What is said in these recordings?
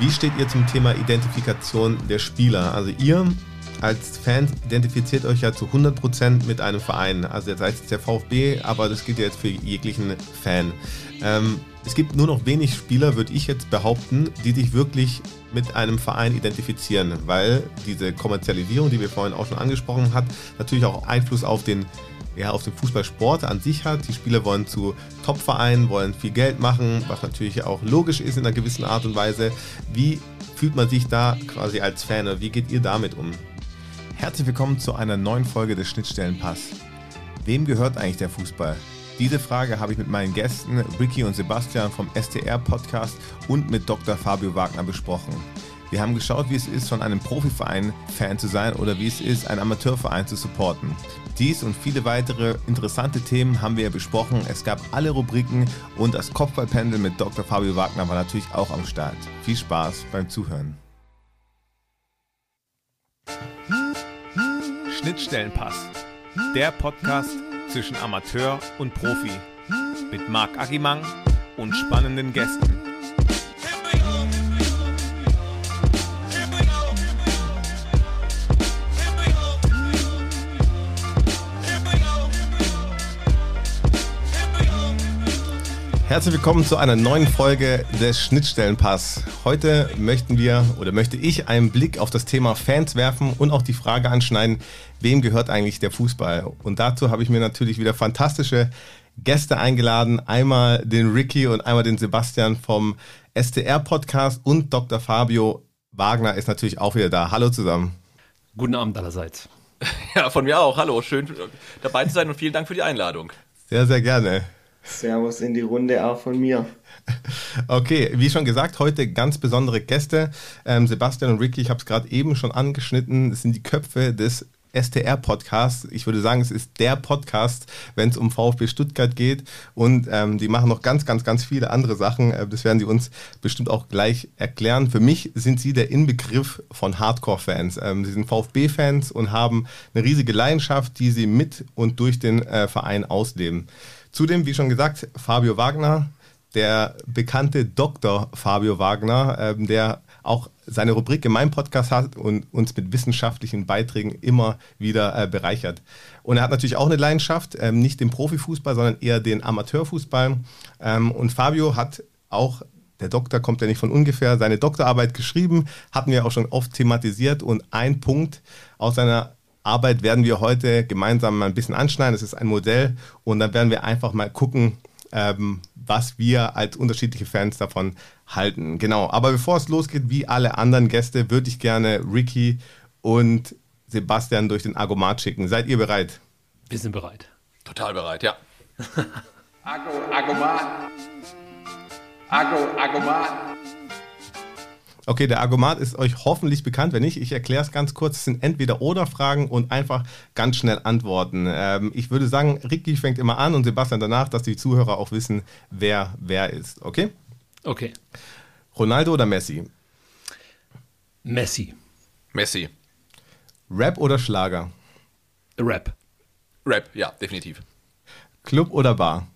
Wie steht ihr zum Thema Identifikation der Spieler? Also ihr als Fans identifiziert euch ja zu 100% mit einem Verein. Also jetzt heißt es der VfB, aber das gilt ja jetzt für jeglichen Fan. Ähm, es gibt nur noch wenig Spieler, würde ich jetzt behaupten, die sich wirklich mit einem Verein identifizieren, weil diese Kommerzialisierung, die wir vorhin auch schon angesprochen haben, natürlich auch Einfluss auf den, ja, auf den Fußballsport an sich hat. Die Spieler wollen zu Top-Vereinen, wollen viel Geld machen, was natürlich auch logisch ist in einer gewissen Art und Weise. Wie fühlt man sich da quasi als Fan oder wie geht ihr damit um? Herzlich willkommen zu einer neuen Folge des Schnittstellenpass. Wem gehört eigentlich der Fußball? Diese Frage habe ich mit meinen Gästen Ricky und Sebastian vom STR Podcast und mit Dr. Fabio Wagner besprochen. Wir haben geschaut, wie es ist, von einem Profiverein Fan zu sein oder wie es ist, einen Amateurverein zu supporten. Dies und viele weitere interessante Themen haben wir besprochen. Es gab alle Rubriken und das Kopfballpendel mit Dr. Fabio Wagner war natürlich auch am Start. Viel Spaß beim Zuhören. Schnittstellenpass. Der Podcast zwischen Amateur und Profi. Mit Marc Agimang und spannenden Gästen. Herzlich willkommen zu einer neuen Folge des Schnittstellenpass. Heute möchten wir oder möchte ich einen Blick auf das Thema Fans werfen und auch die Frage anschneiden, wem gehört eigentlich der Fußball? Und dazu habe ich mir natürlich wieder fantastische Gäste eingeladen. Einmal den Ricky und einmal den Sebastian vom STR-Podcast und Dr. Fabio Wagner ist natürlich auch wieder da. Hallo zusammen. Guten Abend allerseits. Ja, von mir auch. Hallo, schön dabei zu sein und vielen Dank für die Einladung. Sehr, sehr gerne. Servus in die Runde auch von mir. Okay, wie schon gesagt, heute ganz besondere Gäste. Ähm, Sebastian und Ricky, ich habe es gerade eben schon angeschnitten, das sind die Köpfe des STR-Podcast. Ich würde sagen, es ist der Podcast, wenn es um VfB Stuttgart geht. Und ähm, die machen noch ganz, ganz, ganz viele andere Sachen. Äh, das werden sie uns bestimmt auch gleich erklären. Für mich sind sie der Inbegriff von Hardcore-Fans. Ähm, sie sind VfB-Fans und haben eine riesige Leidenschaft, die sie mit und durch den äh, Verein ausleben. Zudem, wie schon gesagt, Fabio Wagner, der bekannte Dr. Fabio Wagner, ähm, der auch seine Rubrik in meinem Podcast hat und uns mit wissenschaftlichen Beiträgen immer wieder äh, bereichert. Und er hat natürlich auch eine Leidenschaft, ähm, nicht den Profifußball, sondern eher den Amateurfußball. Ähm, und Fabio hat auch, der Doktor kommt ja nicht von ungefähr, seine Doktorarbeit geschrieben, hatten wir auch schon oft thematisiert. Und ein Punkt aus seiner Arbeit werden wir heute gemeinsam mal ein bisschen anschneiden. Das ist ein Modell und dann werden wir einfach mal gucken, ähm, was wir als unterschiedliche Fans davon halten. Genau, aber bevor es losgeht, wie alle anderen Gäste, würde ich gerne Ricky und Sebastian durch den Argomat schicken. Seid ihr bereit? Wir sind bereit. Total bereit, ja. Argo, Argomat. Argo, Argomat. Okay, der Argomat ist euch hoffentlich bekannt. Wenn nicht, ich erkläre es ganz kurz. Es sind entweder oder Fragen und einfach ganz schnell antworten. Ähm, ich würde sagen, Ricky fängt immer an und Sebastian danach, dass die Zuhörer auch wissen, wer wer ist. Okay? Okay. Ronaldo oder Messi? Messi. Messi. Rap oder Schlager? Rap. Rap, ja, definitiv. Club oder Bar?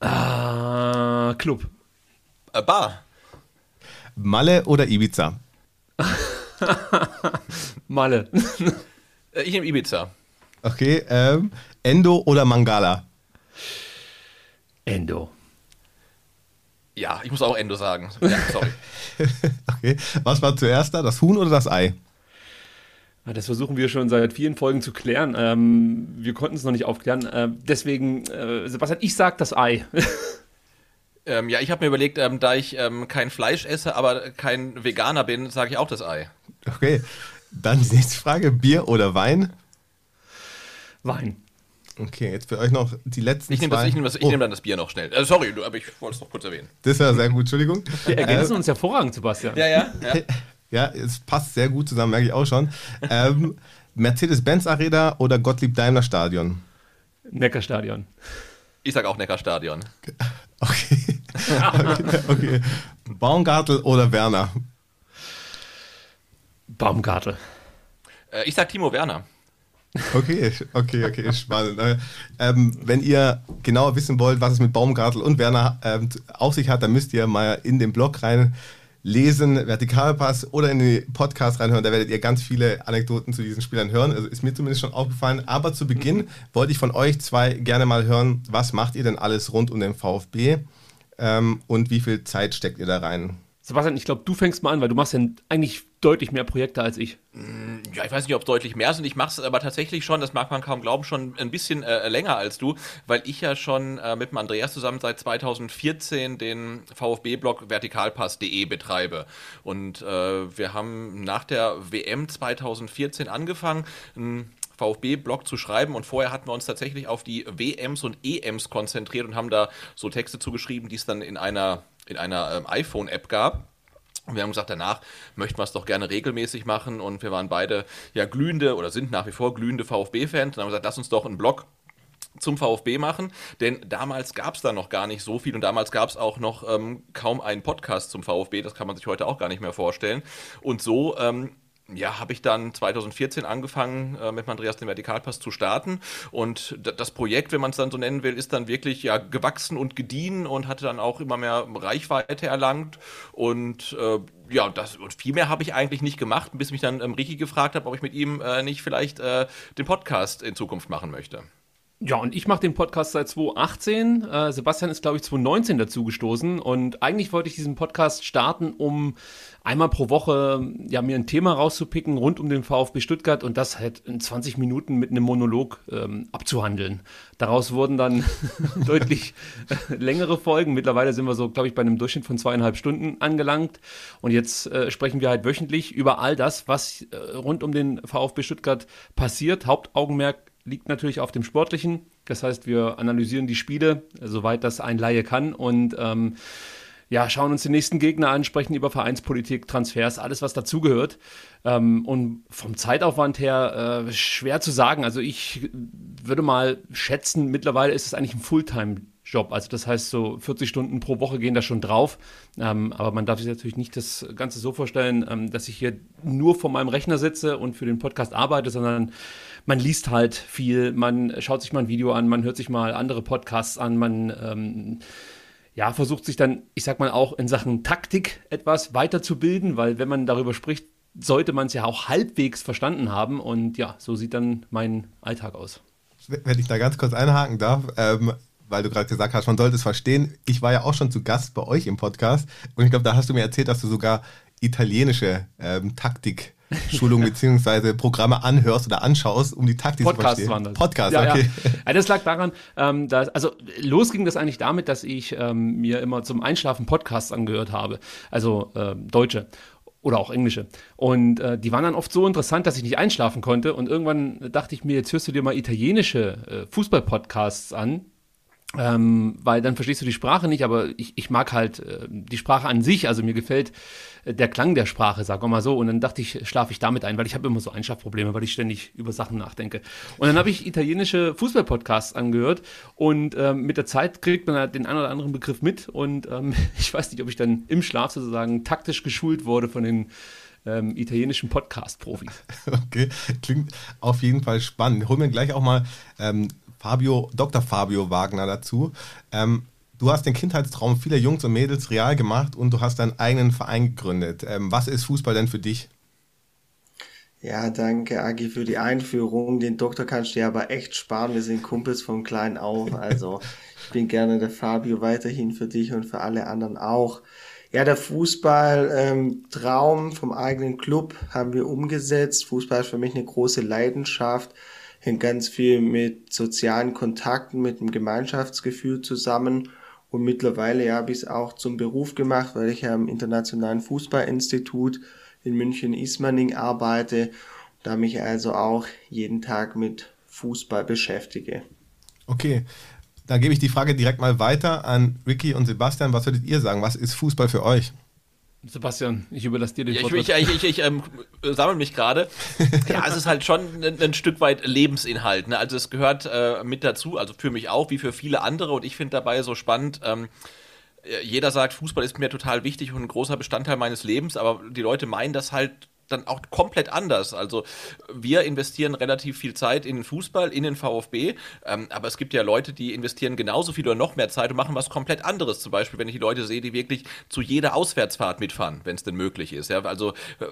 Ah, Club. Äh, Bar. Malle oder Ibiza? Malle. Äh, ich nehme Ibiza. Okay, ähm, Endo oder Mangala? Endo. Ja, ich muss auch Endo sagen. Ja, sorry. okay, was war zuerst da, das Huhn oder das Ei? Das versuchen wir schon seit vielen Folgen zu klären. Ähm, wir konnten es noch nicht aufklären. Ähm, deswegen, äh, Sebastian, ich sag das Ei. ähm, ja, ich habe mir überlegt, ähm, da ich ähm, kein Fleisch esse, aber kein Veganer bin, sage ich auch das Ei. Okay, dann die nächste Frage: Bier oder Wein? Wein. Okay, jetzt für euch noch die letzten Ich nehme zwei. nehm, ich Oh, nehm dann das Bier noch schnell. Äh, sorry, du, aber ich wollte es noch kurz erwähnen. das war sehr gut, Entschuldigung. Wir ergänzen Äh, uns hervorragend, Sebastian. Ja, ja. ja. ja, es passt sehr gut zusammen, merke ich auch schon. Ähm, Mercedes-Benz Arena oder Gottlieb Daimler Stadion? Neckarstadion. Ich sag auch Neckarstadion. Okay. Okay, okay. Baumgartel oder Werner? Baumgartel. Äh, ich sag Timo Werner. Okay, okay, okay, spannend. Äh, Ähm, wenn ihr genauer wissen wollt, was es mit Baumgartel und Werner ähm, auf sich hat, dann müsst ihr mal in den Blog reinlesen. lesen, Vertikalpass oder in den Podcast reinhören. Da werdet ihr ganz viele Anekdoten zu diesen Spielern hören. Also ist mir zumindest schon aufgefallen. Aber zu Beginn wollte ich von euch zwei gerne mal hören, was macht ihr denn alles rund um den VfB ähm, und wie viel Zeit steckt ihr da rein? Sebastian, ich glaube, du fängst mal an, weil du machst ja eigentlich deutlich mehr Projekte als ich. Mm, ja, ich weiß nicht, ob es deutlich mehr sind. Ich mache es aber tatsächlich schon, das mag man kaum glauben, schon ein bisschen äh, länger als du, weil ich ja schon äh, mit dem Andreas zusammen seit 2014 den VfB-Blog vertikalpass.de betreibe. Und äh, wir haben nach der WM 2014 angefangen, einen VfB-Blog zu schreiben und vorher hatten wir uns tatsächlich auf die WMs und EMs konzentriert und haben da so Texte zugeschrieben, die es dann in einer in einer ähm, iPhone-App gab. Und wir haben gesagt, danach möchten wir es doch gerne regelmäßig machen. Und wir waren beide ja glühende oder sind nach wie vor glühende VfB-Fans. Und haben gesagt, lass uns doch einen Blog zum VfB machen, denn damals gab es da noch gar nicht so viel und damals gab es auch noch ähm, kaum einen Podcast zum VfB, das kann man sich heute auch gar nicht mehr vorstellen. Und so ähm, ja, habe ich dann 2014 angefangen, äh, mit Andreas den Vertikalpass zu starten. Und das Projekt, wenn man es dann so nennen will, ist dann wirklich ja gewachsen und gediehen und hatte dann auch immer mehr Reichweite erlangt. Und äh, ja, das und viel mehr habe ich eigentlich nicht gemacht, bis mich dann ähm, Ricky gefragt hat, ob ich mit ihm äh, nicht vielleicht äh, den Podcast in Zukunft machen möchte. Ja, und ich mache den Podcast seit 2018. Äh, Sebastian ist, glaube ich, 2019 dazugestoßen. Und eigentlich wollte ich diesen Podcast starten, um einmal pro Woche ja, mir ein Thema rauszupicken rund um den VfB Stuttgart und das halt in 20 Minuten mit einem Monolog ähm, abzuhandeln. Daraus wurden dann deutlich äh, längere Folgen. Mittlerweile sind wir so, glaube ich, bei einem Durchschnitt von zweieinhalb Stunden angelangt. Und jetzt äh, sprechen wir halt wöchentlich über all das, was äh, rund um den VfB Stuttgart passiert. Hauptaugenmerk liegt natürlich auf dem Sportlichen. Das heißt, wir analysieren die Spiele, soweit das ein Laie kann und ähm, ja, schauen uns den nächsten Gegner an, sprechen über Vereinspolitik, Transfers, alles, was dazugehört. Ähm, und vom Zeitaufwand her äh, schwer zu sagen. Also ich würde mal schätzen, mittlerweile ist es eigentlich ein Fulltime Job. Also das heißt, so 40 Stunden pro Woche gehen da schon drauf. Ähm, aber man darf sich natürlich nicht das Ganze so vorstellen, ähm, dass ich hier nur vor meinem Rechner sitze und für den Podcast arbeite, sondern man liest halt viel, man schaut sich mal ein Video an, man hört sich mal andere Podcasts an, man ähm, ja, versucht sich dann, ich sag mal, auch in Sachen Taktik etwas weiterzubilden, weil wenn man darüber spricht, sollte man es ja auch halbwegs verstanden haben. Und ja, so sieht dann mein Alltag aus. Wenn ich da ganz kurz einhaken darf, ähm, weil du gerade gesagt hast, man sollte es verstehen. Ich war ja auch schon zu Gast bei euch im Podcast und ich glaube, da hast du mir erzählt, dass du sogar italienische ähm, Taktik Schulung bzw. Programme anhörst oder anschaust, um die Taktik Podcast zu verstehen. Waren das. Podcast, ja, okay. Ja. ja. das lag daran, ähm, dass, also los ging das eigentlich damit, dass ich ähm, mir immer zum Einschlafen Podcasts angehört habe, also äh, deutsche oder auch englische. Und äh, die waren dann oft so interessant, dass ich nicht einschlafen konnte. Und irgendwann dachte ich mir, jetzt hörst du dir mal italienische äh, Fußball-Podcasts an, ähm, weil dann verstehst du die Sprache nicht, aber ich, ich mag halt äh, die Sprache an sich, also mir gefällt äh, der Klang der Sprache, sag mal so. Und dann dachte ich, schlafe ich damit ein, weil ich habe immer so Einschlafprobleme, weil ich ständig über Sachen nachdenke. Und dann habe ich italienische Fußballpodcasts angehört und ähm, mit der Zeit kriegt man halt den einen oder anderen Begriff mit und ähm, ich weiß nicht, ob ich dann im Schlaf sozusagen taktisch geschult wurde von den ähm, italienischen Podcast-Profis. Okay, klingt auf jeden Fall spannend. Hol mir gleich auch mal ähm, Fabio, Dr. Fabio Wagner dazu. Ähm, du hast den Kindheitstraum vieler Jungs und Mädels real gemacht und du hast deinen eigenen Verein gegründet. Ähm, was ist Fußball denn für dich? Ja, danke, Agi, für die Einführung. Den Doktor kannst du dir aber echt sparen. Wir sind Kumpels vom Kleinen auf. Also, ich bin gerne der Fabio weiterhin für dich und für alle anderen auch. Ja, der Fußball-Traum ähm, vom eigenen Club haben wir umgesetzt. Fußball ist für mich eine große Leidenschaft hängt ganz viel mit sozialen Kontakten, mit dem Gemeinschaftsgefühl zusammen. Und mittlerweile ja, habe ich es auch zum Beruf gemacht, weil ich am Internationalen Fußballinstitut in München-Ismaning arbeite, da mich also auch jeden Tag mit Fußball beschäftige. Okay, dann gebe ich die Frage direkt mal weiter an Ricky und Sebastian. Was würdet ihr sagen? Was ist Fußball für euch? Sebastian, ich überlasse dir den ja, ich, ich, ich, ich ähm, sammle mich gerade. Ja, es ist halt schon ein, ein Stück weit Lebensinhalt. Ne? Also es gehört äh, mit dazu, also für mich auch, wie für viele andere. Und ich finde dabei so spannend, ähm, jeder sagt, Fußball ist mir total wichtig und ein großer Bestandteil meines Lebens, aber die Leute meinen das halt dann auch komplett anders. Also wir investieren relativ viel Zeit in den Fußball, in den VfB, ähm, aber es gibt ja Leute, die investieren genauso viel oder noch mehr Zeit und machen was komplett anderes. Zum Beispiel, wenn ich die Leute sehe, die wirklich zu jeder Auswärtsfahrt mitfahren, wenn es denn möglich ist. Ja, also äh,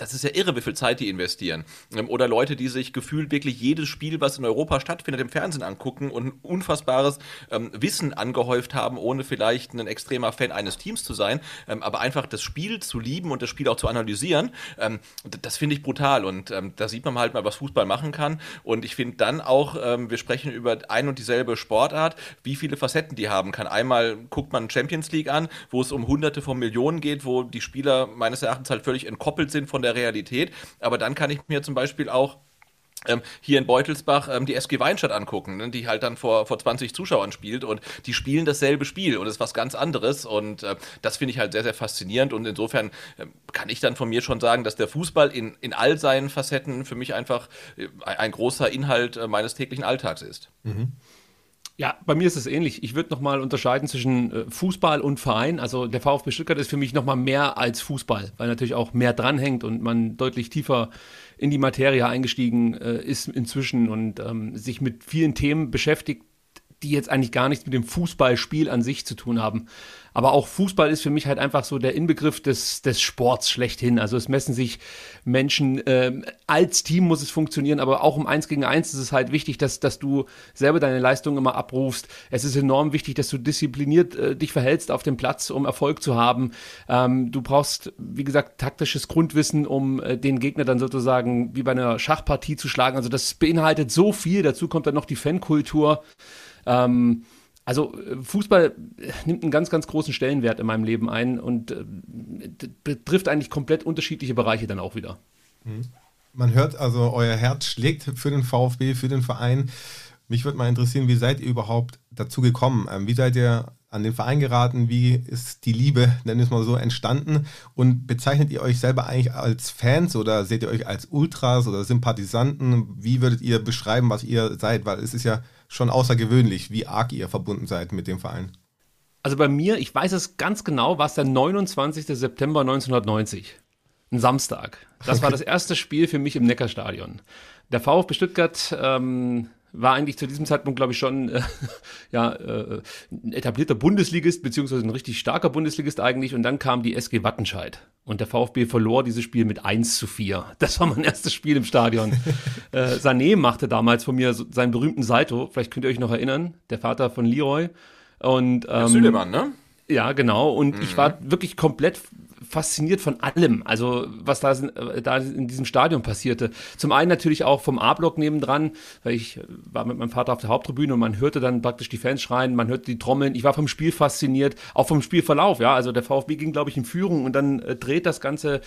das ist ja irre, wie viel Zeit die investieren. Ähm, oder Leute, die sich gefühlt wirklich jedes Spiel, was in Europa stattfindet, im Fernsehen angucken und unfassbares ähm, Wissen angehäuft haben, ohne vielleicht ein extremer Fan eines Teams zu sein, ähm, aber einfach das Spiel zu lieben und das Spiel auch zu analysieren, ähm, das finde ich brutal. Und ähm, da sieht man halt mal, was Fußball machen kann. Und ich finde dann auch, ähm, wir sprechen über ein und dieselbe Sportart, wie viele Facetten die haben kann. Einmal guckt man Champions League an, wo es um Hunderte von Millionen geht, wo die Spieler meines Erachtens halt völlig entkoppelt sind von der der Realität. Aber dann kann ich mir zum Beispiel auch ähm, hier in Beutelsbach ähm, die SG Weinstadt angucken, ne, die halt dann vor, vor 20 Zuschauern spielt und die spielen dasselbe Spiel und es ist was ganz anderes und äh, das finde ich halt sehr, sehr faszinierend und insofern äh, kann ich dann von mir schon sagen, dass der Fußball in, in all seinen Facetten für mich einfach äh, ein großer Inhalt äh, meines täglichen Alltags ist. Mhm. Ja, bei mir ist es ähnlich. Ich würde nochmal unterscheiden zwischen äh, Fußball und Verein. Also der VfB Stuttgart ist für mich nochmal mehr als Fußball, weil natürlich auch mehr dranhängt und man deutlich tiefer in die Materie eingestiegen äh, ist inzwischen und ähm, sich mit vielen Themen beschäftigt, die jetzt eigentlich gar nichts mit dem Fußballspiel an sich zu tun haben. Aber auch Fußball ist für mich halt einfach so der Inbegriff des, des Sports schlechthin. Also es messen sich Menschen, äh, als Team muss es funktionieren, aber auch um eins gegen eins ist es halt wichtig, dass, dass du selber deine Leistung immer abrufst. Es ist enorm wichtig, dass du diszipliniert äh, dich verhältst auf dem Platz, um Erfolg zu haben. Ähm, du brauchst, wie gesagt, taktisches Grundwissen, um äh, den Gegner dann sozusagen wie bei einer Schachpartie zu schlagen. Also das beinhaltet so viel. Dazu kommt dann noch die Fankultur. Ähm, also äh, Fußball nimmt einen ganz, ganz großen Stellenwert in meinem Leben ein und äh, betrifft eigentlich komplett unterschiedliche Bereiche dann auch wieder. Mhm. Man hört also, euer Herz schlägt für den VfB, für den Verein. Mich würde mal interessieren, wie seid ihr überhaupt dazu gekommen? Ähm, wie seid ihr an den Verein geraten? Wie ist die Liebe, nennen wir es mal so, entstanden? Und bezeichnet ihr euch selber eigentlich als Fans oder seht ihr euch als Ultras oder Sympathisanten? Wie würdet ihr beschreiben, was ihr seid? Weil es ist ja schon außergewöhnlich, wie arg ihr verbunden seid mit dem Verein. Also bei mir, ich weiß es ganz genau, war es der 29. September 1990. Ein Samstag. Das war das erste Spiel für mich im Neckarstadion. Der VfB Stuttgart ähm, war eigentlich zu diesem Zeitpunkt, glaube ich, schon äh, ja, äh, ein etablierter Bundesligist, beziehungsweise ein richtig starker Bundesligist eigentlich. Und dann kam die SG Wattenscheid. Und der VfB verlor dieses Spiel mit 1 zu 4. Das war mein erstes Spiel im Stadion. äh, Sané machte damals von mir seinen berühmten Salto. Vielleicht könnt ihr euch noch erinnern. Der Vater von Leroy. Und, ähm, Süleman, ne? Ja, genau. Und mhm. ich war wirklich komplett fasziniert von allem, also was da, äh, da in diesem Stadion passierte. Zum einen natürlich auch vom A-Block nebendran, weil ich äh, war mit meinem Vater auf der Haupttribüne und man hörte dann praktisch die Fans schreien, man hörte die Trommeln. Ich war vom Spiel fasziniert, auch vom Spielverlauf, ja. Also der VfB ging, glaube ich, in Führung und dann äh, dreht das Ganze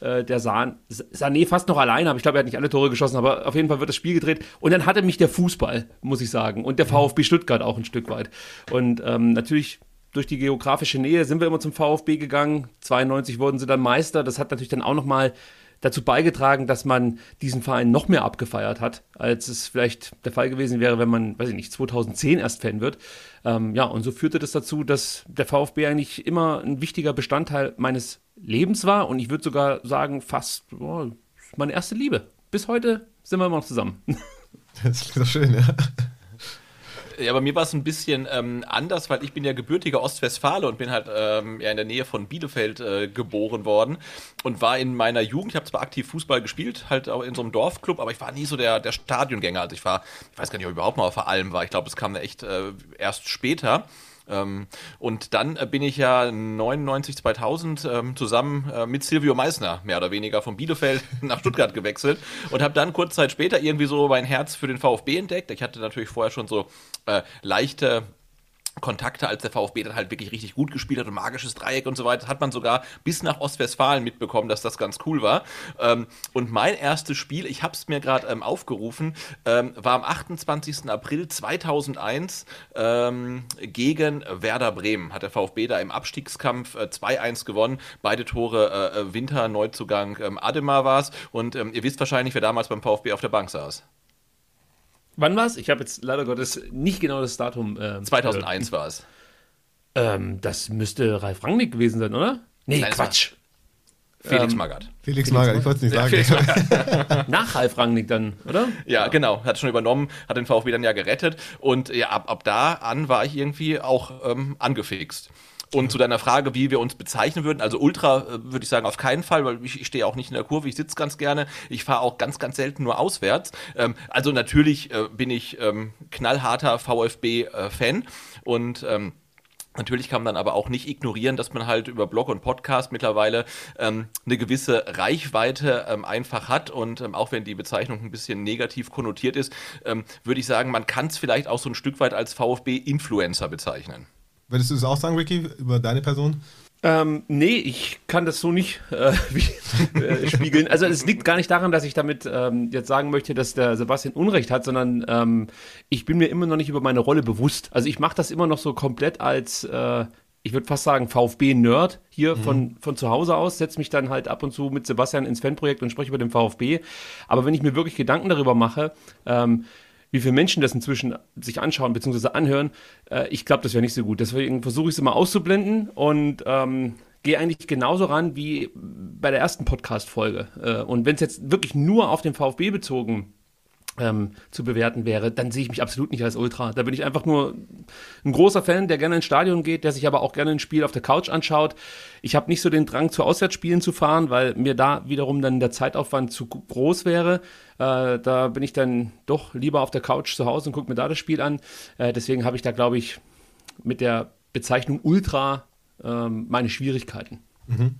äh, der San Sané fast noch alleine, aber ich glaube, er hat nicht alle Tore geschossen, aber auf jeden Fall wird das Spiel gedreht. Und dann hatte mich der Fußball, muss ich sagen, und der VfB Stuttgart auch ein Stück weit. Und ähm, natürlich durch die geografische Nähe sind wir immer zum VfB gegangen. 92 wurden sie dann Meister. Das hat natürlich dann auch nochmal dazu beigetragen, dass man diesen Verein noch mehr abgefeiert hat, als es vielleicht der Fall gewesen wäre, wenn man, weiß ich nicht, 2010 erst Fan wird. Ähm, ja, und so führte das dazu, dass der VfB eigentlich immer ein wichtiger Bestandteil meines Lebens war und ich würde sogar sagen, fast oh, meine erste Liebe. Bis heute sind wir immer noch zusammen. Das ist so schön, ja. Ja, bei mir war es ein bisschen ähm, anders, weil ich bin ja gebürtiger Ostwestfale und bin halt ähm, ja in der Nähe von Bielefeld äh, geboren worden und war in meiner Jugend, ich habe zwar aktiv Fußball gespielt, halt auch in so einem Dorfclub, aber ich war nie so der, der Stadiongänger. Also ich war, ich weiß gar nicht, ob ich überhaupt mal auf der war. Ich glaube, es kam echt äh, erst später. Ähm, und dann äh, bin ich ja 99, 2000 ähm, zusammen äh, mit Silvio Meissner, mehr oder weniger, von Bielefeld nach Stuttgart gewechselt und habe dann kurz Zeit später irgendwie so mein Herz für den VfB entdeckt. Ich hatte natürlich vorher schon so äh, leichte Kontakte, als der VfB dann halt wirklich richtig gut gespielt hat und magisches Dreieck und so weiter, hat man sogar bis nach Ostwestfalen mitbekommen, dass das ganz cool war. Ähm, und mein erstes Spiel, ich habe es mir gerade ähm, aufgerufen, ähm, war am 28. April 2001 ähm, gegen Werder Bremen. Hat der VfB da im Abstiegskampf äh, 2-1 gewonnen. Beide Tore äh, äh Winter, Neuzugang ähm, Ademar war es. Und ähm, ihr wisst wahrscheinlich, wer damals beim VfB auf der Bank saß. Wann war es? Ich habe jetzt leider Gottes nicht genau das Datum. Ähm, 2001 äh, war es. Ähm, das müsste Ralf Rangnick gewesen sein, oder? Nee, Nein, Quatsch. Felix ähm, Magath. Felix, Felix Magath, ich wollte es nicht sagen. Nach Ralf Rangnick dann, oder? Ja, genau. Hat schon übernommen, hat den VfB dann ja gerettet. Und ja, ab, ab da an war ich irgendwie auch ähm, angefixt. Und zu deiner Frage, wie wir uns bezeichnen würden, also Ultra äh, würde ich sagen auf keinen Fall, weil ich, ich stehe auch nicht in der Kurve, ich sitze ganz gerne, ich fahre auch ganz, ganz selten nur auswärts. Ähm, also natürlich äh, bin ich ähm, knallharter VfB-Fan äh, und ähm, Natürlich kann man dann aber auch nicht ignorieren, dass man halt über Blog und Podcast mittlerweile ähm, eine gewisse Reichweite ähm, einfach hat und ähm, auch wenn die Bezeichnung ein bisschen negativ konnotiert ist, ähm, würde ich sagen, man kann es vielleicht auch so ein Stück weit als VfB-Influencer bezeichnen. Würdest du es auch sagen, Ricky, über deine Person? Ähm, nee, ich kann das so nicht äh, wie, äh, spiegeln. Also es liegt gar nicht daran, dass ich damit ähm, jetzt sagen möchte, dass der Sebastian Unrecht hat, sondern ähm, ich bin mir immer noch nicht über meine Rolle bewusst. Also ich mache das immer noch so komplett als, äh, ich würde fast sagen, VfB-Nerd hier mhm. von, von zu Hause aus, setze mich dann halt ab und zu mit Sebastian ins Fanprojekt und spreche über den VfB. Aber wenn ich mir wirklich Gedanken darüber mache, ähm, wie viele Menschen das inzwischen sich anschauen bzw. anhören, äh, ich glaube, das wäre nicht so gut. Deswegen versuche ich es immer auszublenden und ähm, gehe eigentlich genauso ran wie bei der ersten Podcast-Folge. Äh, und wenn es jetzt wirklich nur auf den VfB bezogen ähm, zu bewerten wäre, dann sehe ich mich absolut nicht als Ultra. Da bin ich einfach nur ein großer Fan, der gerne ins Stadion geht, der sich aber auch gerne ein Spiel auf der Couch anschaut. Ich habe nicht so den Drang, zu Auswärtsspielen zu fahren, weil mir da wiederum dann der Zeitaufwand zu groß wäre. Äh, da bin ich dann doch lieber auf der Couch zu Hause und gucke mir da das Spiel an. Äh, deswegen habe ich da, glaube ich, mit der Bezeichnung Ultra äh, meine Schwierigkeiten. Mhm.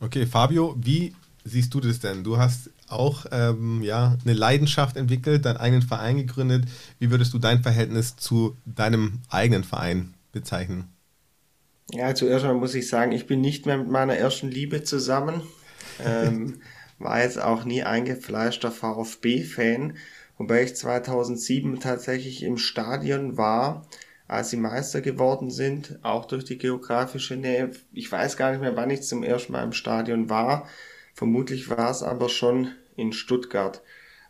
Okay, Fabio, wie siehst du das denn? Du hast auch ähm, ja, eine Leidenschaft entwickelt, deinen eigenen Verein gegründet. Wie würdest du dein Verhältnis zu deinem eigenen Verein bezeichnen? Ja, zuerst mal muss ich sagen, ich bin nicht mehr mit meiner ersten Liebe zusammen. ähm, war jetzt auch nie eingefleischter VfB-Fan, wobei ich 2007 tatsächlich im Stadion war, als sie Meister geworden sind, auch durch die geografische Nähe. Ich weiß gar nicht mehr, wann ich zum ersten Mal im Stadion war. Vermutlich war es aber schon in Stuttgart.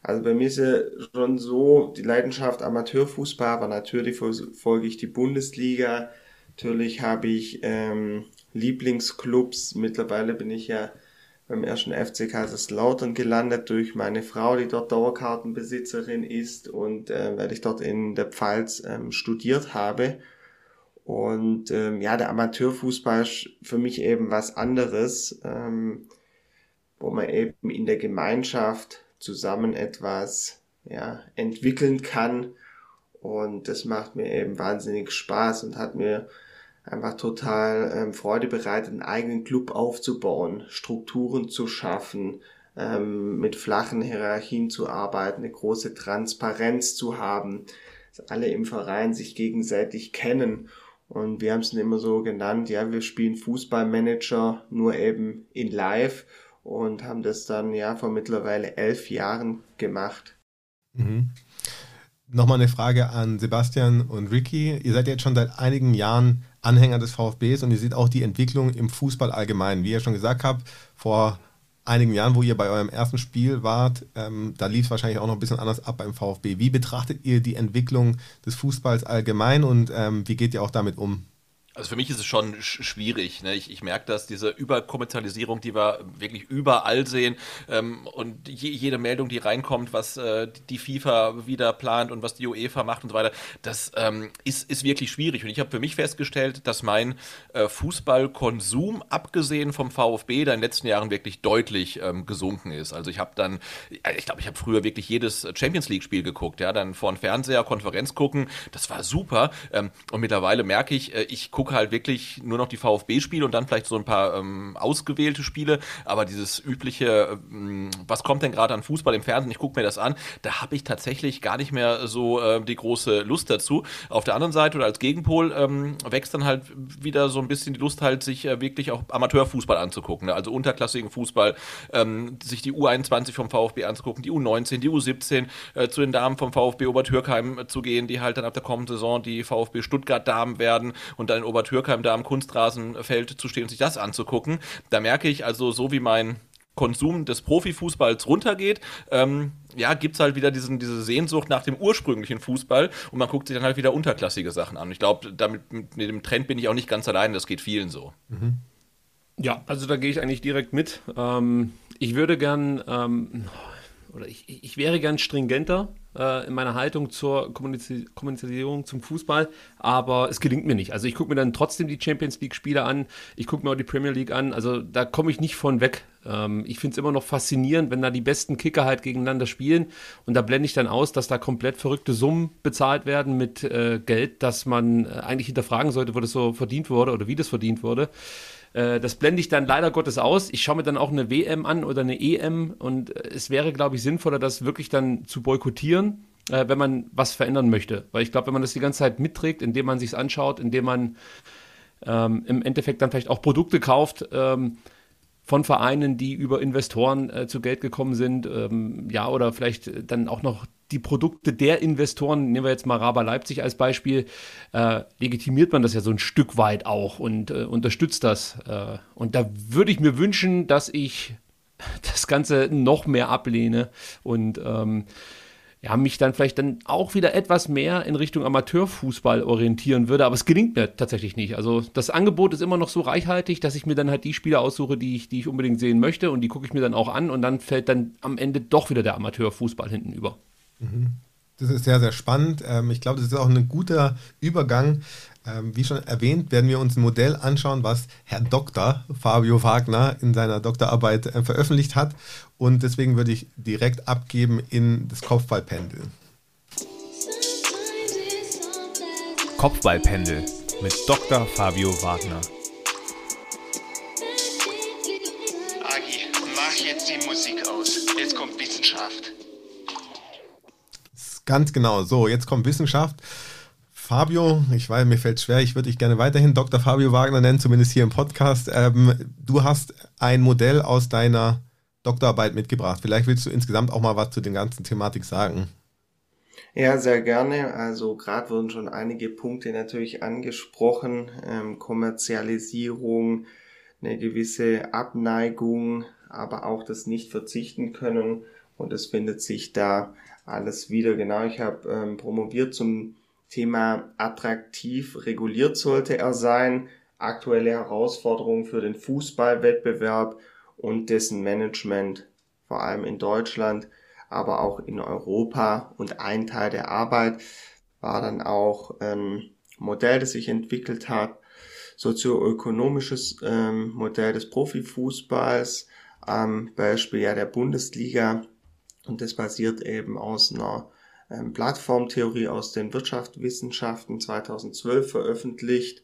Also bei mir ist ja schon so die Leidenschaft Amateurfußball, aber natürlich folge ich die Bundesliga. Natürlich habe ich ähm, Lieblingsclubs. Mittlerweile bin ich ja beim ersten FC Kaiserslautern gelandet durch meine Frau, die dort Dauerkartenbesitzerin ist und äh, weil ich dort in der Pfalz ähm, studiert habe. Und ähm, ja, der Amateurfußball ist für mich eben was anderes. Ähm, wo man eben in der Gemeinschaft zusammen etwas ja, entwickeln kann. Und das macht mir eben wahnsinnig Spaß und hat mir einfach total ähm, Freude bereitet, einen eigenen Club aufzubauen, Strukturen zu schaffen, ähm, mit flachen Hierarchien zu arbeiten, eine große Transparenz zu haben, dass alle im Verein sich gegenseitig kennen. Und wir haben es immer so genannt, ja, wir spielen Fußballmanager nur eben in Live und haben das dann ja vor mittlerweile elf Jahren gemacht. Mhm. Nochmal eine Frage an Sebastian und Ricky. Ihr seid jetzt schon seit einigen Jahren Anhänger des VfBs und ihr seht auch die Entwicklung im Fußball allgemein. Wie ihr schon gesagt habt, vor einigen Jahren, wo ihr bei eurem ersten Spiel wart, ähm, da lief es wahrscheinlich auch noch ein bisschen anders ab beim VfB. Wie betrachtet ihr die Entwicklung des Fußballs allgemein und ähm, wie geht ihr auch damit um? Also für mich ist es schon schwierig. Ne? Ich, ich merke, dass diese Überkommerzialisierung, die wir wirklich überall sehen ähm, und je, jede Meldung, die reinkommt, was äh, die FIFA wieder plant und was die UEFA macht und so weiter, das ähm, ist, ist wirklich schwierig. Und ich habe für mich festgestellt, dass mein äh, Fußballkonsum, abgesehen vom VfB, da in den letzten Jahren wirklich deutlich ähm, gesunken ist. Also ich habe dann, ich glaube, ich habe früher wirklich jedes Champions League-Spiel geguckt, ja, dann vor dem Fernseher Konferenz gucken, das war super. Ähm, und mittlerweile merke ich, äh, ich gucke gucke halt wirklich nur noch die VfB-Spiele und dann vielleicht so ein paar ähm, ausgewählte Spiele. Aber dieses übliche, ähm, was kommt denn gerade an Fußball im Fernsehen, ich gucke mir das an, da habe ich tatsächlich gar nicht mehr so äh, die große Lust dazu. Auf der anderen Seite oder als Gegenpol ähm, wächst dann halt wieder so ein bisschen die Lust halt, sich äh, wirklich auch Amateurfußball anzugucken. Ne? Also unterklassigen Fußball, ähm, sich die U21 vom VfB anzugucken, die U19, die U17, äh, zu den Damen vom VfB Obertürkheim äh, zu gehen, die halt dann ab der kommenden Saison die VfB Stuttgart Damen werden und dann in Obertürkheim da am Kunstrasenfeld zu stehen und sich das anzugucken. Da merke ich also, so wie mein Konsum des Profifußballs runtergeht, ähm, ja, gibt es halt wieder diesen, diese Sehnsucht nach dem ursprünglichen Fußball und man guckt sich dann halt wieder unterklassige Sachen an. Ich glaube, damit mit dem Trend bin ich auch nicht ganz allein, das geht vielen so. Mhm. Ja, also da gehe ich eigentlich direkt mit. Ähm, ich würde gern, ähm, oder ich, ich wäre gern stringenter äh, in meiner Haltung zur Kommunizierung zum Fußball, aber es gelingt mir nicht. Also ich gucke mir dann trotzdem die Champions League-Spiele an, ich gucke mir auch die Premier League an, also da komme ich nicht von weg. Ähm, ich finde es immer noch faszinierend, wenn da die besten Kicker halt gegeneinander spielen und da blende ich dann aus, dass da komplett verrückte Summen bezahlt werden mit äh, Geld, das man äh, eigentlich hinterfragen sollte, wo das so verdient wurde oder wie das verdient wurde. Äh, das blende ich dann leider Gottes aus. Ich schaue mir dann auch eine WM an oder eine EM und äh, es wäre, glaube ich, sinnvoller, das wirklich dann zu boykottieren, äh, wenn man was verändern möchte. Weil ich glaube, wenn man das die ganze Zeit mitträgt, indem man sich anschaut, indem man ähm, im Endeffekt dann vielleicht auch Produkte kauft, ähm, von Vereinen, die über Investoren äh, zu Geld gekommen sind, ähm, ja, oder vielleicht dann auch noch die Produkte der Investoren, nehmen wir jetzt mal Raba Leipzig als Beispiel, äh, legitimiert man das ja so ein Stück weit auch und äh, unterstützt das. Äh, und da würde ich mir wünschen, dass ich das Ganze noch mehr ablehne und ähm, ja, mich dann vielleicht dann auch wieder etwas mehr in Richtung Amateurfußball orientieren würde, aber es gelingt mir tatsächlich nicht. Also das Angebot ist immer noch so reichhaltig, dass ich mir dann halt die Spiele aussuche, die ich, die ich unbedingt sehen möchte und die gucke ich mir dann auch an und dann fällt dann am Ende doch wieder der Amateurfußball hinten über. Das ist sehr, sehr spannend. Ähm, ich glaube, das ist auch ein guter Übergang. Ähm, wie schon erwähnt, werden wir uns ein Modell anschauen, was Herr Dr. Fabio Wagner in seiner Doktorarbeit äh, veröffentlicht hat. Und deswegen würde ich direkt abgeben in das Kopfballpendel. Kopfballpendel mit Dr. Fabio Wagner. Agi, mach jetzt die Musik aus. Jetzt kommt Wissenschaft. Ganz genau. So, jetzt kommt Wissenschaft. Fabio, ich weiß, mir fällt schwer, ich würde dich gerne weiterhin Dr. Fabio Wagner nennen, zumindest hier im Podcast. Ähm, du hast ein Modell aus deiner Doktorarbeit mitgebracht. Vielleicht willst du insgesamt auch mal was zu den ganzen Thematik sagen. Ja, sehr gerne. Also gerade wurden schon einige Punkte natürlich angesprochen. Ähm, Kommerzialisierung, eine gewisse Abneigung, aber auch das Nicht-Verzichten können. Und es findet sich da alles wieder. Genau, ich habe ähm, promoviert zum Thema attraktiv reguliert sollte er sein, aktuelle Herausforderungen für den Fußballwettbewerb und dessen Management, vor allem in Deutschland, aber auch in Europa. Und ein Teil der Arbeit war dann auch ein Modell, das ich entwickelt habe, sozioökonomisches ähm, Modell des Profifußballs, am Beispiel ja der Bundesliga und das basiert eben aus einer ähm, Plattformtheorie aus den Wirtschaftswissenschaften 2012 veröffentlicht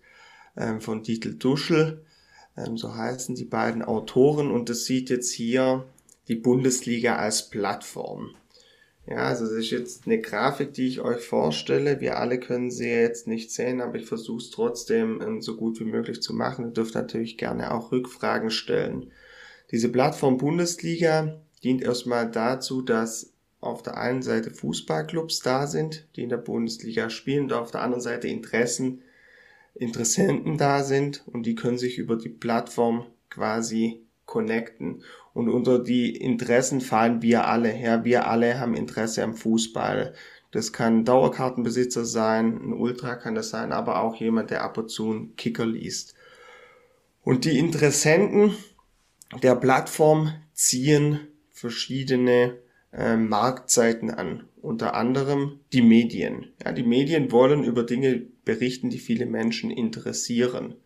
ähm, von Dietl Duschel. Ähm, so heißen die beiden Autoren und das sieht jetzt hier die Bundesliga als Plattform. Ja, also das ist jetzt eine Grafik, die ich euch vorstelle. Wir alle können sie jetzt nicht sehen, aber ich versuche es trotzdem ähm, so gut wie möglich zu machen. Ihr dürft natürlich gerne auch Rückfragen stellen. Diese Plattform Bundesliga dient erstmal dazu, dass auf der einen Seite Fußballclubs da sind, die in der Bundesliga spielen, und auf der anderen Seite Interessen, Interessenten da sind und die können sich über die Plattform quasi connecten. Und unter die Interessen fallen wir alle her. Wir alle haben Interesse am Fußball. Das kann Dauerkartenbesitzer sein, ein Ultra kann das sein, aber auch jemand, der ab und zu einen Kicker liest. Und die Interessenten der Plattform ziehen verschiedene äh, Marktseiten an, unter anderem die Medien. Ja, die Medien wollen über Dinge berichten, die viele Menschen interessieren.